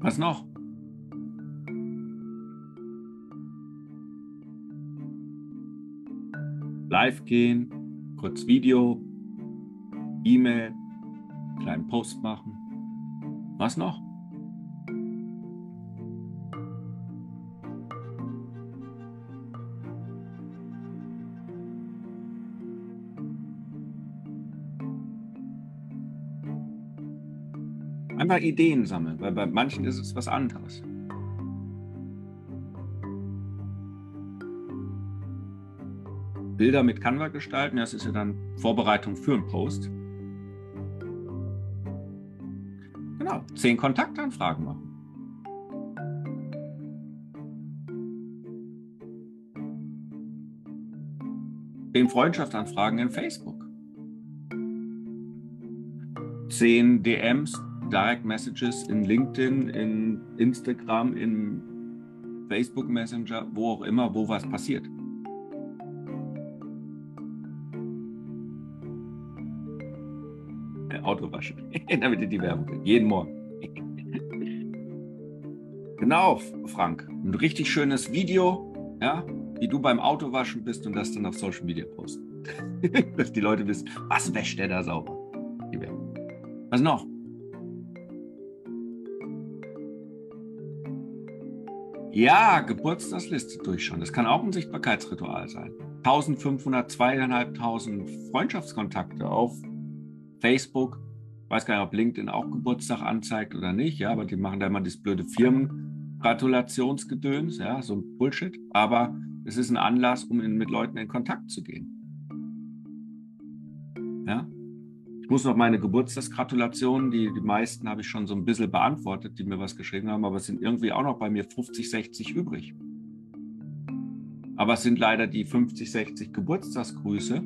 Was noch? Live gehen, kurz Video, E-Mail, kleinen Post machen. Was noch? Einfach Ideen sammeln, weil bei manchen ist es was anderes. Bilder mit Canva gestalten, das ist ja dann Vorbereitung für einen Post. Zehn Kontaktanfragen machen. Zehn Freundschaftsanfragen in Facebook. Zehn DMs, Direct Messages in LinkedIn, in Instagram, in Facebook Messenger, wo auch immer, wo was passiert. Auto waschen, damit ihr die Werbung kriegt. Jeden Morgen. Genau, Frank. Ein richtig schönes Video, ja, wie du beim Autowaschen bist und das dann auf Social Media posten. Dass die Leute wissen, was wäscht der da sauber? Was noch? Ja, Geburtstagsliste durchschauen. Das kann auch ein Sichtbarkeitsritual sein. 1500, 2500 Freundschaftskontakte auf Facebook. Ich weiß gar nicht, ob LinkedIn auch Geburtstag anzeigt oder nicht. Ja, aber die machen da immer das blöde Firmen-Gratulationsgedöns. Ja, so ein Bullshit. Aber es ist ein Anlass, um in, mit Leuten in Kontakt zu gehen. Ja. Ich muss noch meine Geburtstagsgratulationen, die, die meisten habe ich schon so ein bisschen beantwortet, die mir was geschrieben haben, aber es sind irgendwie auch noch bei mir 50, 60 übrig. Aber es sind leider die 50, 60 Geburtstagsgrüße,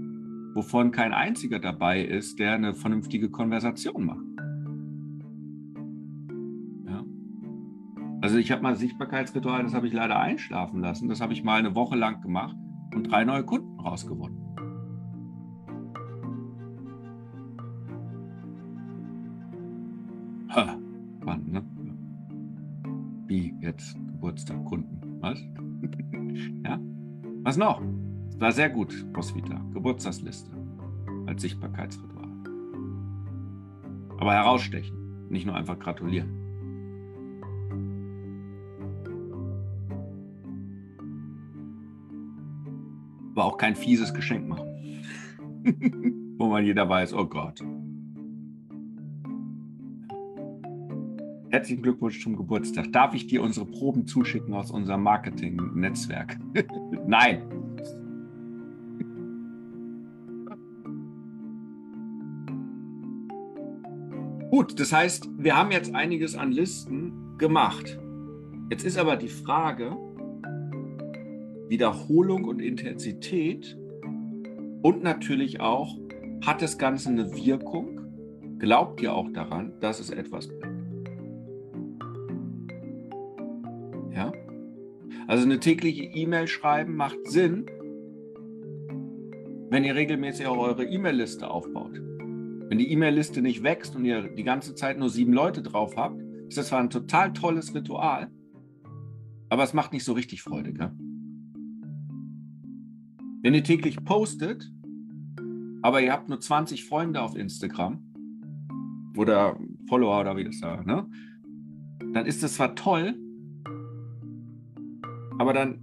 wovon kein einziger dabei ist, der eine vernünftige Konversation macht. Also ich habe mal Sichtbarkeitsritual, das habe ich leider einschlafen lassen. Das habe ich mal eine Woche lang gemacht und drei neue Kunden rausgewonnen. Ha, Mann, ne? Wie jetzt Geburtstag Kunden? Was? ja? Was noch? War sehr gut, Roswitha. Geburtstagsliste als Sichtbarkeitsritual. Aber herausstechen, nicht nur einfach gratulieren. Aber auch kein fieses Geschenk machen. Wo man jeder weiß, oh Gott. Herzlichen Glückwunsch zum Geburtstag. Darf ich dir unsere Proben zuschicken aus unserem Marketing-Netzwerk? Nein, Gut, das heißt, wir haben jetzt einiges an Listen gemacht. Jetzt ist aber die Frage, Wiederholung und Intensität und natürlich auch, hat das Ganze eine Wirkung? Glaubt ihr auch daran, dass es etwas bringt? Ja? Also eine tägliche E-Mail schreiben macht Sinn, wenn ihr regelmäßig auch eure E-Mail-Liste aufbaut. Wenn die E-Mail-Liste nicht wächst und ihr die ganze Zeit nur sieben Leute drauf habt, ist das zwar ein total tolles Ritual, aber es macht nicht so richtig Freude. Gell? Wenn ihr täglich postet, aber ihr habt nur 20 Freunde auf Instagram oder Follower oder wie das da, ne? dann ist das zwar toll, aber dann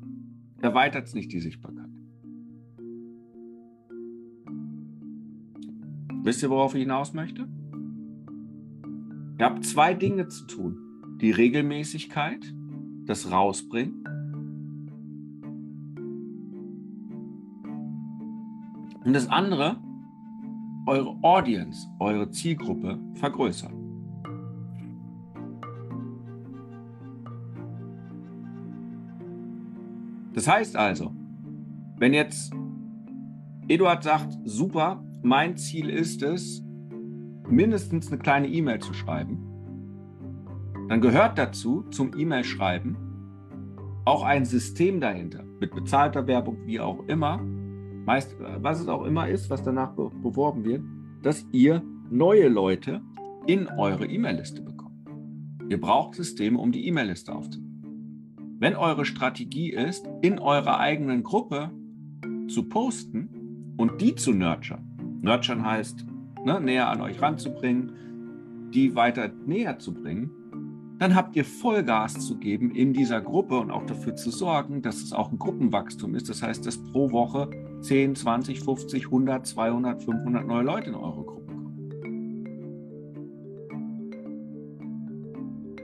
erweitert es nicht die Sichtbarkeit. Wisst ihr, worauf ich hinaus möchte? Ihr habt zwei Dinge zu tun. Die Regelmäßigkeit, das Rausbringen. Und das andere, eure Audience, eure Zielgruppe vergrößern. Das heißt also, wenn jetzt Eduard sagt, super, mein Ziel ist es, mindestens eine kleine E-Mail zu schreiben. Dann gehört dazu, zum E-Mail-Schreiben, auch ein System dahinter, mit bezahlter Werbung, wie auch immer, meist, was es auch immer ist, was danach beworben wird, dass ihr neue Leute in eure E-Mail-Liste bekommt. Ihr braucht Systeme, um die E-Mail-Liste aufzunehmen. Wenn eure Strategie ist, in eurer eigenen Gruppe zu posten und die zu nurturen, Nurturen heißt, ne, näher an euch ranzubringen, die weiter näher zu bringen, dann habt ihr Vollgas zu geben in dieser Gruppe und auch dafür zu sorgen, dass es auch ein Gruppenwachstum ist. Das heißt, dass pro Woche 10, 20, 50, 100, 200, 500 neue Leute in eure Gruppe kommen.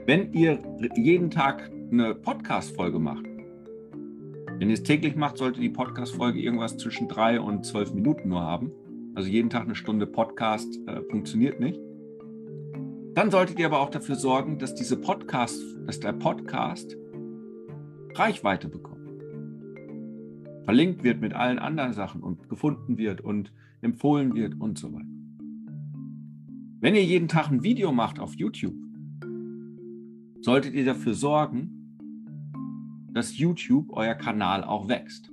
Wenn ihr jeden Tag eine Podcast-Folge macht, wenn ihr es täglich macht, sollte die Podcast-Folge irgendwas zwischen drei und zwölf Minuten nur haben. Also jeden Tag eine Stunde Podcast äh, funktioniert nicht. Dann solltet ihr aber auch dafür sorgen, dass diese Podcast, dass der Podcast Reichweite bekommt. Verlinkt wird mit allen anderen Sachen und gefunden wird und empfohlen wird und so weiter. Wenn ihr jeden Tag ein Video macht auf YouTube, solltet ihr dafür sorgen, dass YouTube, euer Kanal, auch wächst.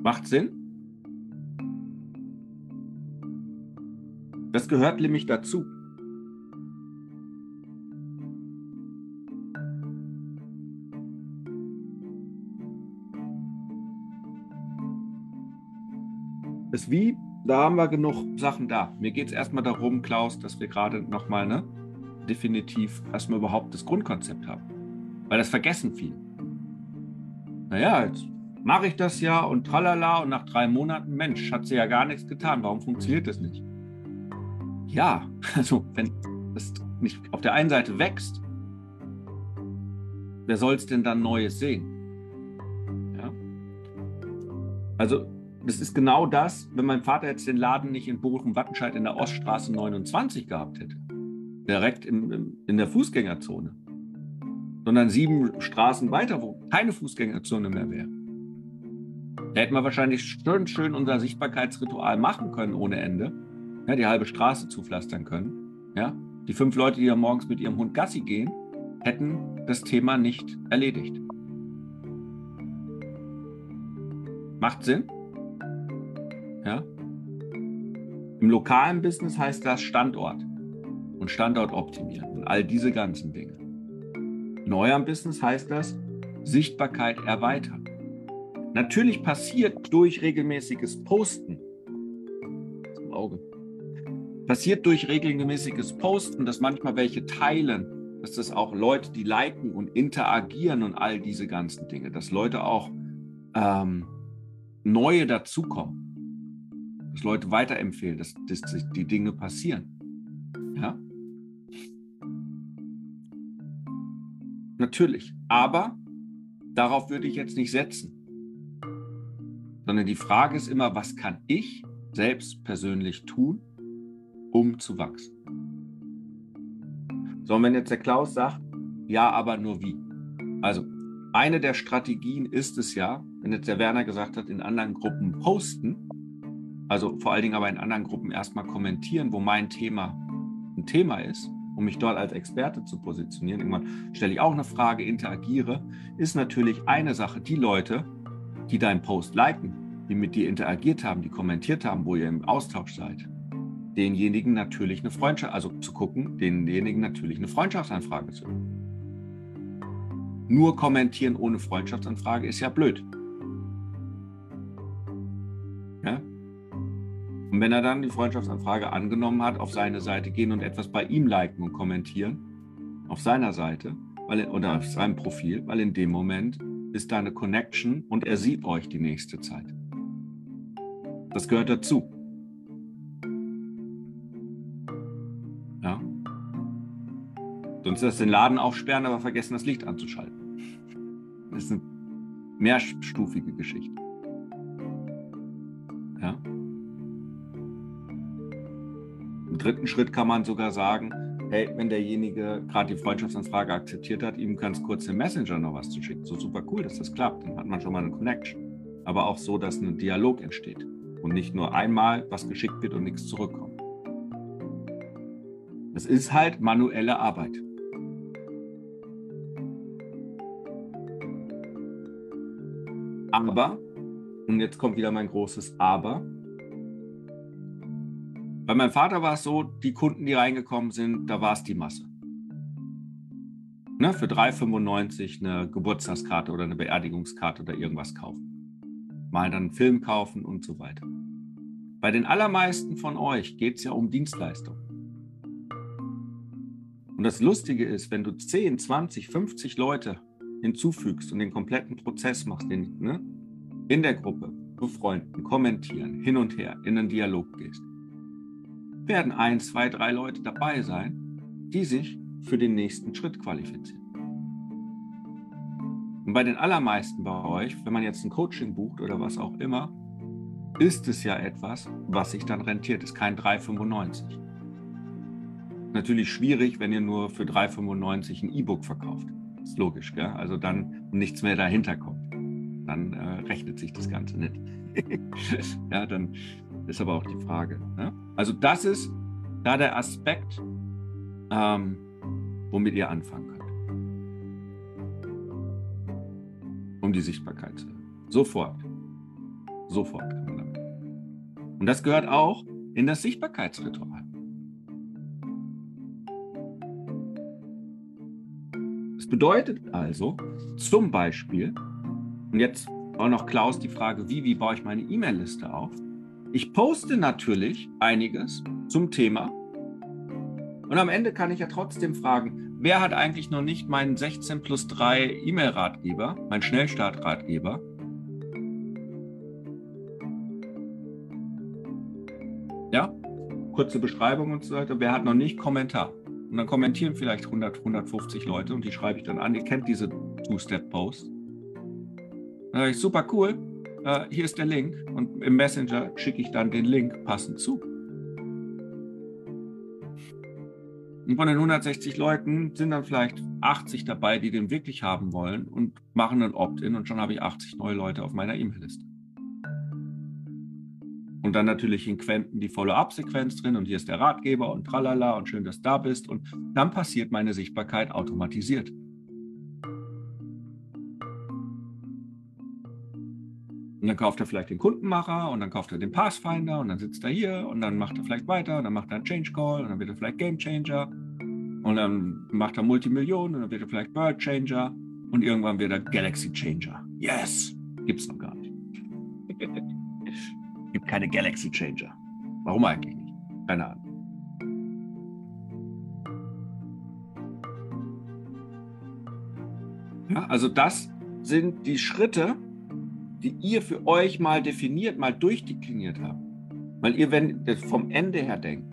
Macht Sinn? Das gehört nämlich dazu. Ist wie, da haben wir genug Sachen da. Mir geht es erstmal darum, Klaus, dass wir gerade nochmal ne, definitiv erstmal überhaupt das Grundkonzept haben. Weil das vergessen viele. Naja, jetzt mache ich das ja und tralala und nach drei Monaten, Mensch, hat sie ja gar nichts getan. Warum funktioniert das nicht? Ja, also wenn das nicht auf der einen Seite wächst, wer soll es denn dann Neues sehen? Ja? Also das ist genau das, wenn mein Vater jetzt den Laden nicht in Bochum-Wattenscheid in der Oststraße 29 gehabt hätte, direkt im, in der Fußgängerzone, sondern sieben Straßen weiter, wo keine Fußgängerzone mehr wäre. Da hätten wir wahrscheinlich schön, schön unser Sichtbarkeitsritual machen können ohne Ende. Ja, die halbe Straße zupflastern können. Ja, die fünf Leute, die da morgens mit ihrem Hund Gassi gehen, hätten das Thema nicht erledigt. Macht Sinn? Ja? Im lokalen Business heißt das Standort und Standort optimieren und all diese ganzen Dinge. In eurem Business heißt das Sichtbarkeit erweitern. Natürlich passiert durch regelmäßiges Posten, zum Auge, passiert durch regelmäßiges Posten, dass manchmal welche teilen, dass das auch Leute, die liken und interagieren und all diese ganzen Dinge, dass Leute auch ähm, neue dazukommen dass Leute weiterempfehlen, dass, dass, die Dinge passieren. Ja? Natürlich. Aber darauf würde ich jetzt nicht setzen. Sondern die Frage ist immer, was kann ich selbst persönlich tun, um zu wachsen? So, und wenn jetzt der Klaus sagt, ja, aber nur wie? Also, eine der Strategien ist es ja, wenn jetzt der Werner gesagt hat, in anderen Gruppen posten, also vor allen Dingen aber in anderen Gruppen erstmal kommentieren, wo mein Thema ein Thema ist, um mich dort als Experte zu positionieren. Irgendwann stelle ich auch eine Frage, interagiere, ist natürlich eine Sache. Die Leute, die deinen Post liken, die mit dir interagiert haben, die kommentiert haben, wo ihr im Austausch seid, denjenigen natürlich eine Freundschaft, also zu gucken, denjenigen natürlich eine Freundschaftsanfrage zu. Nur kommentieren ohne Freundschaftsanfrage ist ja blöd. Und wenn er dann die Freundschaftsanfrage angenommen hat, auf seine Seite gehen und etwas bei ihm liken und kommentieren, auf seiner Seite weil, oder auf seinem Profil, weil in dem Moment ist da eine Connection und er sieht euch die nächste Zeit. Das gehört dazu. Ja. Sonst ist den Laden aufsperren, aber vergessen, das Licht anzuschalten. Das ist eine mehrstufige Geschichte. Dritten Schritt kann man sogar sagen, hey, wenn derjenige gerade die Freundschaftsanfrage akzeptiert hat, ihm ganz kurz im Messenger noch was zu schicken. So super cool, dass das klappt. Dann hat man schon mal eine Connection. Aber auch so, dass ein Dialog entsteht und nicht nur einmal was geschickt wird und nichts zurückkommt. Das ist halt manuelle Arbeit. Aber, und jetzt kommt wieder mein großes Aber, bei meinem Vater war es so, die Kunden, die reingekommen sind, da war es die Masse. Ne, für 3,95 eine Geburtstagskarte oder eine Beerdigungskarte oder irgendwas kaufen. Mal dann einen Film kaufen und so weiter. Bei den allermeisten von euch geht es ja um Dienstleistung. Und das Lustige ist, wenn du 10, 20, 50 Leute hinzufügst und den kompletten Prozess machst den, ne, in der Gruppe, befreunden, kommentieren, hin und her in einen Dialog gehst, werden ein, zwei, drei Leute dabei sein, die sich für den nächsten Schritt qualifizieren. Und bei den allermeisten bei euch, wenn man jetzt ein Coaching bucht oder was auch immer, ist es ja etwas, was sich dann rentiert. Ist kein 3,95. Natürlich schwierig, wenn ihr nur für 3,95 ein E-Book verkauft. Ist logisch, gell? Also dann nichts mehr dahinter kommt. Dann äh, rechnet sich das Ganze nicht. ja, dann ist aber auch die Frage. Ne? Also das ist da der Aspekt, ähm, womit ihr anfangen könnt. Um die Sichtbarkeit zu. Sofort. Sofort. Und das gehört auch in das Sichtbarkeitsritual. Das bedeutet also zum Beispiel, und jetzt auch noch Klaus die Frage, wie, wie baue ich meine E-Mail-Liste auf? Ich poste natürlich einiges zum Thema und am Ende kann ich ja trotzdem fragen, wer hat eigentlich noch nicht meinen 16 plus 3 E-Mail-Ratgeber, meinen Schnellstart-Ratgeber? Ja, kurze Beschreibung und so weiter. Wer hat noch nicht Kommentar? Und dann kommentieren vielleicht 100, 150 Leute und die schreibe ich dann an. Ihr kennt diese Two-Step-Post. Dann sage ich, super cool, äh, hier ist der Link. Und im Messenger schicke ich dann den Link passend zu. Und von den 160 Leuten sind dann vielleicht 80 dabei, die den wirklich haben wollen und machen ein Opt-in und schon habe ich 80 neue Leute auf meiner E-Mail-Liste. Und dann natürlich in Quenten die Follow-up-Sequenz drin und hier ist der Ratgeber und tralala und schön, dass du da bist. Und dann passiert meine Sichtbarkeit automatisiert. Und dann kauft er vielleicht den Kundenmacher und dann kauft er den Pathfinder und dann sitzt er hier und dann macht er vielleicht weiter und dann macht er einen Change Call und dann wird er vielleicht Game Changer und dann macht er Multimillionen und dann wird er vielleicht Bird Changer und irgendwann wird er Galaxy Changer. Yes! Gibt's noch gar nicht. Gibt keine Galaxy Changer. Warum eigentlich nicht? Keine Ahnung. Ja, also das sind die Schritte, die ihr für euch mal definiert, mal durchdekliniert habt. Weil ihr, wenn ihr vom Ende her denkt.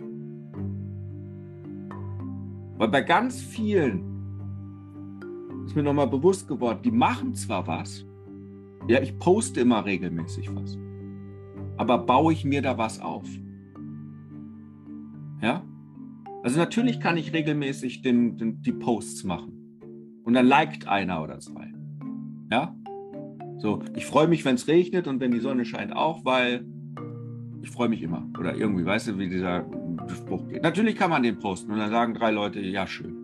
Weil bei ganz vielen ist mir nochmal bewusst geworden, die machen zwar was, ja, ich poste immer regelmäßig was, aber baue ich mir da was auf? Ja? Also natürlich kann ich regelmäßig den, den, die Posts machen und dann liked einer oder zwei. Ja? So, ich freue mich, wenn es regnet und wenn die Sonne scheint auch, weil ich freue mich immer. Oder irgendwie, weißt du, wie dieser Spruch geht. Natürlich kann man den posten und dann sagen drei Leute, ja, schön.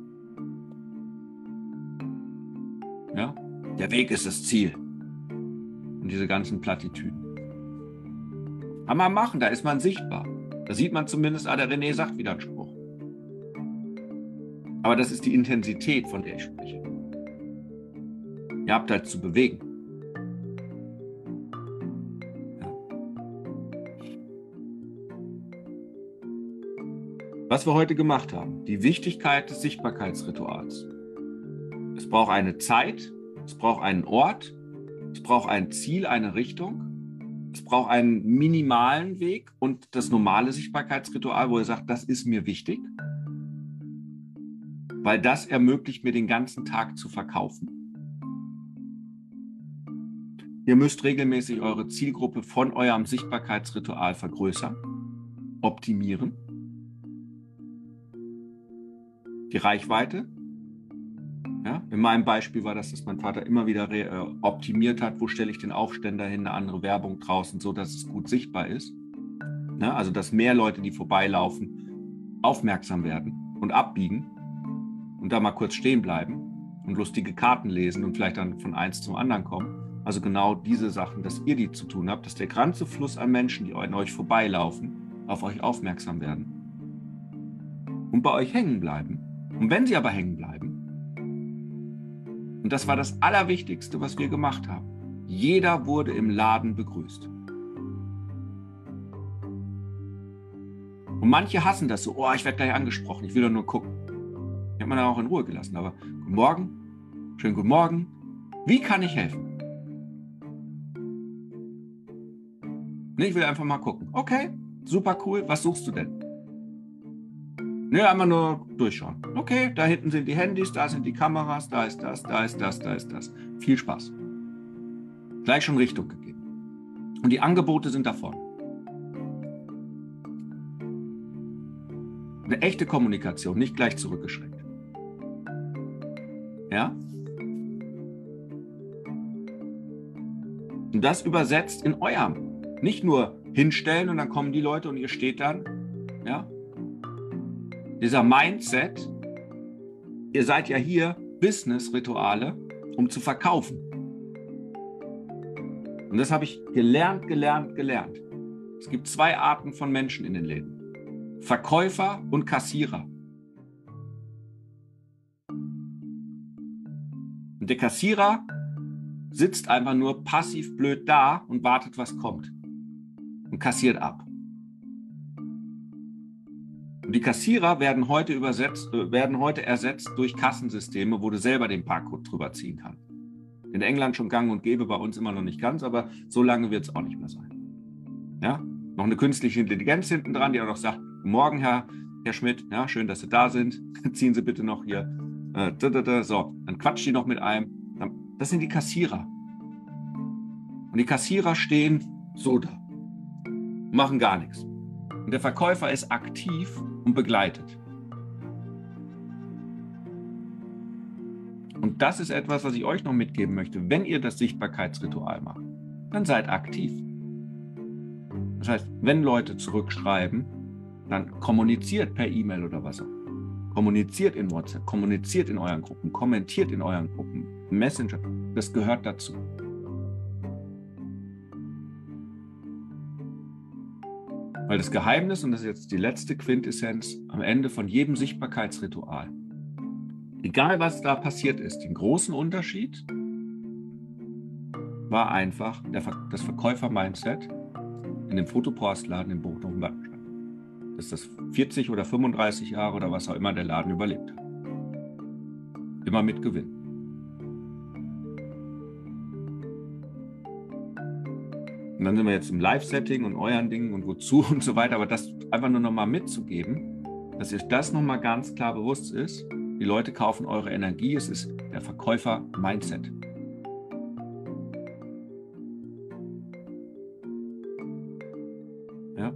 Ja, der Weg ist das Ziel. Und diese ganzen Plattitüden. Kann man machen, da ist man sichtbar. Da sieht man zumindest, ah, der René sagt wieder einen Spruch. Aber das ist die Intensität, von der ich spreche. Ihr habt halt zu bewegen. Was wir heute gemacht haben, die Wichtigkeit des Sichtbarkeitsrituals. Es braucht eine Zeit, es braucht einen Ort, es braucht ein Ziel, eine Richtung, es braucht einen minimalen Weg und das normale Sichtbarkeitsritual, wo ihr sagt, das ist mir wichtig, weil das ermöglicht mir den ganzen Tag zu verkaufen. Ihr müsst regelmäßig eure Zielgruppe von eurem Sichtbarkeitsritual vergrößern, optimieren die Reichweite. Ja, in meinem Beispiel war das, dass mein Vater immer wieder äh, optimiert hat, wo stelle ich den Aufständer hin, eine andere Werbung draußen, so dass es gut sichtbar ist. Ja, also dass mehr Leute, die vorbeilaufen, aufmerksam werden und abbiegen und da mal kurz stehen bleiben und lustige Karten lesen und vielleicht dann von eins zum anderen kommen. Also genau diese Sachen, dass ihr die zu tun habt, dass der ganze Fluss an Menschen, die an euch vorbeilaufen, auf euch aufmerksam werden und bei euch hängen bleiben und wenn sie aber hängen bleiben, und das war das Allerwichtigste, was wir gemacht haben, jeder wurde im Laden begrüßt. Und manche hassen das so, oh, ich werde gleich angesprochen, ich will doch nur gucken. Die hat man dann auch in Ruhe gelassen. Aber guten Morgen, schönen guten Morgen, wie kann ich helfen? Ich will einfach mal gucken. Okay, super cool. Was suchst du denn? Ne, einmal nur durchschauen. Okay, da hinten sind die Handys, da sind die Kameras, da ist das, da ist das, da ist das. Viel Spaß. Gleich schon Richtung gegeben. Und die Angebote sind da vorne. Eine echte Kommunikation, nicht gleich zurückgeschreckt. Ja? Und das übersetzt in eurem. Nicht nur hinstellen und dann kommen die Leute und ihr steht dann. Ja? Dieser Mindset, ihr seid ja hier Business-Rituale, um zu verkaufen. Und das habe ich gelernt, gelernt, gelernt. Es gibt zwei Arten von Menschen in den Läden. Verkäufer und Kassierer. Und der Kassierer sitzt einfach nur passiv blöd da und wartet, was kommt. Und kassiert ab. Und die Kassierer werden heute, übersetzt, äh, werden heute ersetzt durch Kassensysteme, wo du selber den Barcode drüber ziehen kannst. In England schon gang und gäbe, bei uns immer noch nicht ganz, aber so lange wird es auch nicht mehr sein. Ja? Noch eine künstliche Intelligenz hinten dran, die auch noch sagt, Guten Morgen, Herr, Herr Schmidt, ja, schön, dass Sie da sind. Ziehen Sie bitte noch hier. Äh, so, dann quatscht die noch mit einem. Das sind die Kassierer. Und die Kassierer stehen so da, machen gar nichts. Und der Verkäufer ist aktiv und begleitet. Und das ist etwas, was ich euch noch mitgeben möchte. Wenn ihr das Sichtbarkeitsritual macht, dann seid aktiv. Das heißt, wenn Leute zurückschreiben, dann kommuniziert per E-Mail oder was auch. Kommuniziert in WhatsApp, kommuniziert in euren Gruppen, kommentiert in euren Gruppen, Messenger. Das gehört dazu. Weil das Geheimnis, und das ist jetzt die letzte Quintessenz am Ende von jedem Sichtbarkeitsritual, egal was da passiert ist, den großen Unterschied war einfach der, das Verkäufer-Mindset in dem Fotopostladen in Bochum Wattenscheid. Dass das 40 oder 35 Jahre oder was auch immer der Laden überlebt hat. Immer mit Gewinn. Und dann sind wir jetzt im Live-Setting und euren Dingen und wozu und so weiter. Aber das einfach nur nochmal mitzugeben, dass euch das nochmal ganz klar bewusst ist. Die Leute kaufen eure Energie. Es ist der Verkäufer-Mindset. Ja.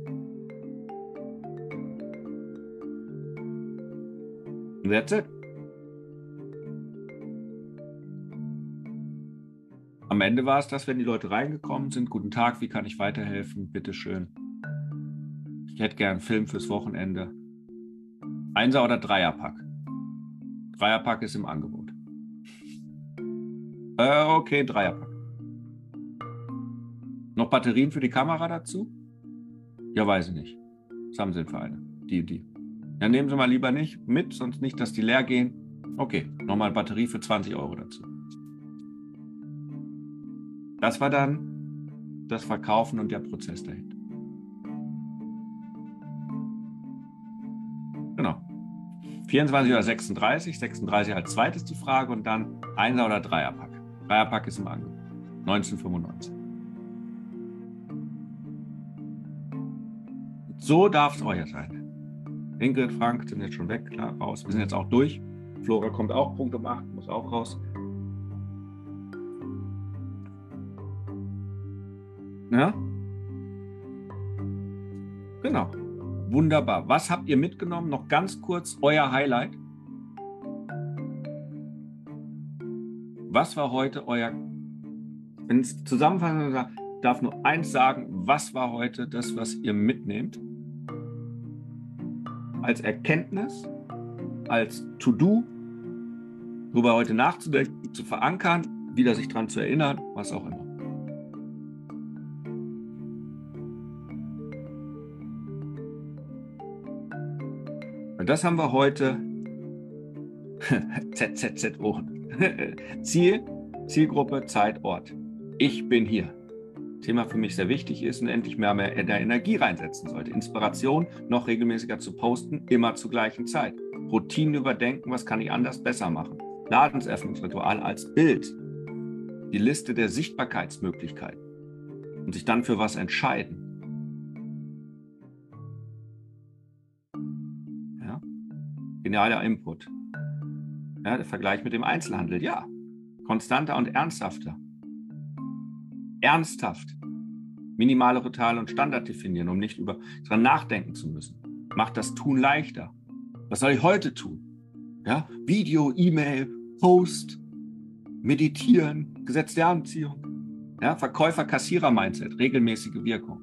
Und that's it. Ende war es das, wenn die Leute reingekommen sind. Guten Tag, wie kann ich weiterhelfen? Bitteschön. Ich hätte gern einen Film fürs Wochenende. Einser- oder Dreierpack? Dreierpack ist im Angebot. Äh, okay, Dreierpack. Noch Batterien für die Kamera dazu? Ja, weiß ich nicht. Was haben Sie denn für eine? Die, die. Ja, nehmen Sie mal lieber nicht mit, sonst nicht, dass die leer gehen. Okay, nochmal Batterie für 20 Euro dazu. Das war dann das Verkaufen und der Prozess dahinter. Genau. 24 oder 36, 36 als zweites die Frage und dann Einser- oder Dreierpack. Dreierpack ist im Angebot. 1995. So darf es euer sein. Ingrid, Frank sind jetzt schon weg, klar, raus. Wir sind jetzt auch durch. Flora kommt auch, Punkt um 8, muss auch raus. Ja? Genau. Wunderbar. Was habt ihr mitgenommen? Noch ganz kurz euer Highlight. Was war heute euer, wenn es zusammenfassen darf nur eins sagen, was war heute das, was ihr mitnehmt? Als Erkenntnis, als To-Do, darüber heute nachzudenken, zu verankern, wieder sich daran zu erinnern, was auch immer. Und das haben wir heute. ZZZO. Ziel, Zielgruppe, Zeit, Ort. Ich bin hier. Thema für mich sehr wichtig ist und endlich mehr, mehr Energie reinsetzen sollte. Inspiration noch regelmäßiger zu posten, immer zur gleichen Zeit. Routinen überdenken, was kann ich anders besser machen. Ladensöffnungsritual als Bild. Die Liste der Sichtbarkeitsmöglichkeiten. Und sich dann für was entscheiden. Genialer Input. Ja, der Vergleich mit dem Einzelhandel, ja. Konstanter und ernsthafter. Ernsthaft. Minimale Routine und Standard definieren, um nicht über dran nachdenken zu müssen. Macht das Tun leichter. Was soll ich heute tun? Ja? Video, E-Mail, Post, Meditieren, Gesetz der Anziehung. Ja? Verkäufer-Kassierer-Mindset, regelmäßige Wirkung.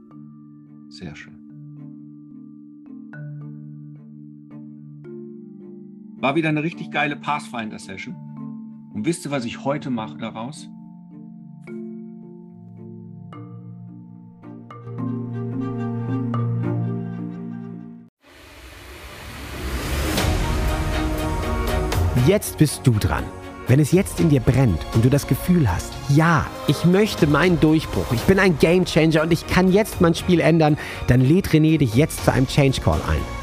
Sehr schön. War wieder eine richtig geile Pathfinder-Session. Und wisst ihr, was ich heute mache daraus? Jetzt bist du dran. Wenn es jetzt in dir brennt und du das Gefühl hast, ja, ich möchte meinen Durchbruch, ich bin ein Gamechanger und ich kann jetzt mein Spiel ändern, dann lädt René dich jetzt zu einem Change Call ein.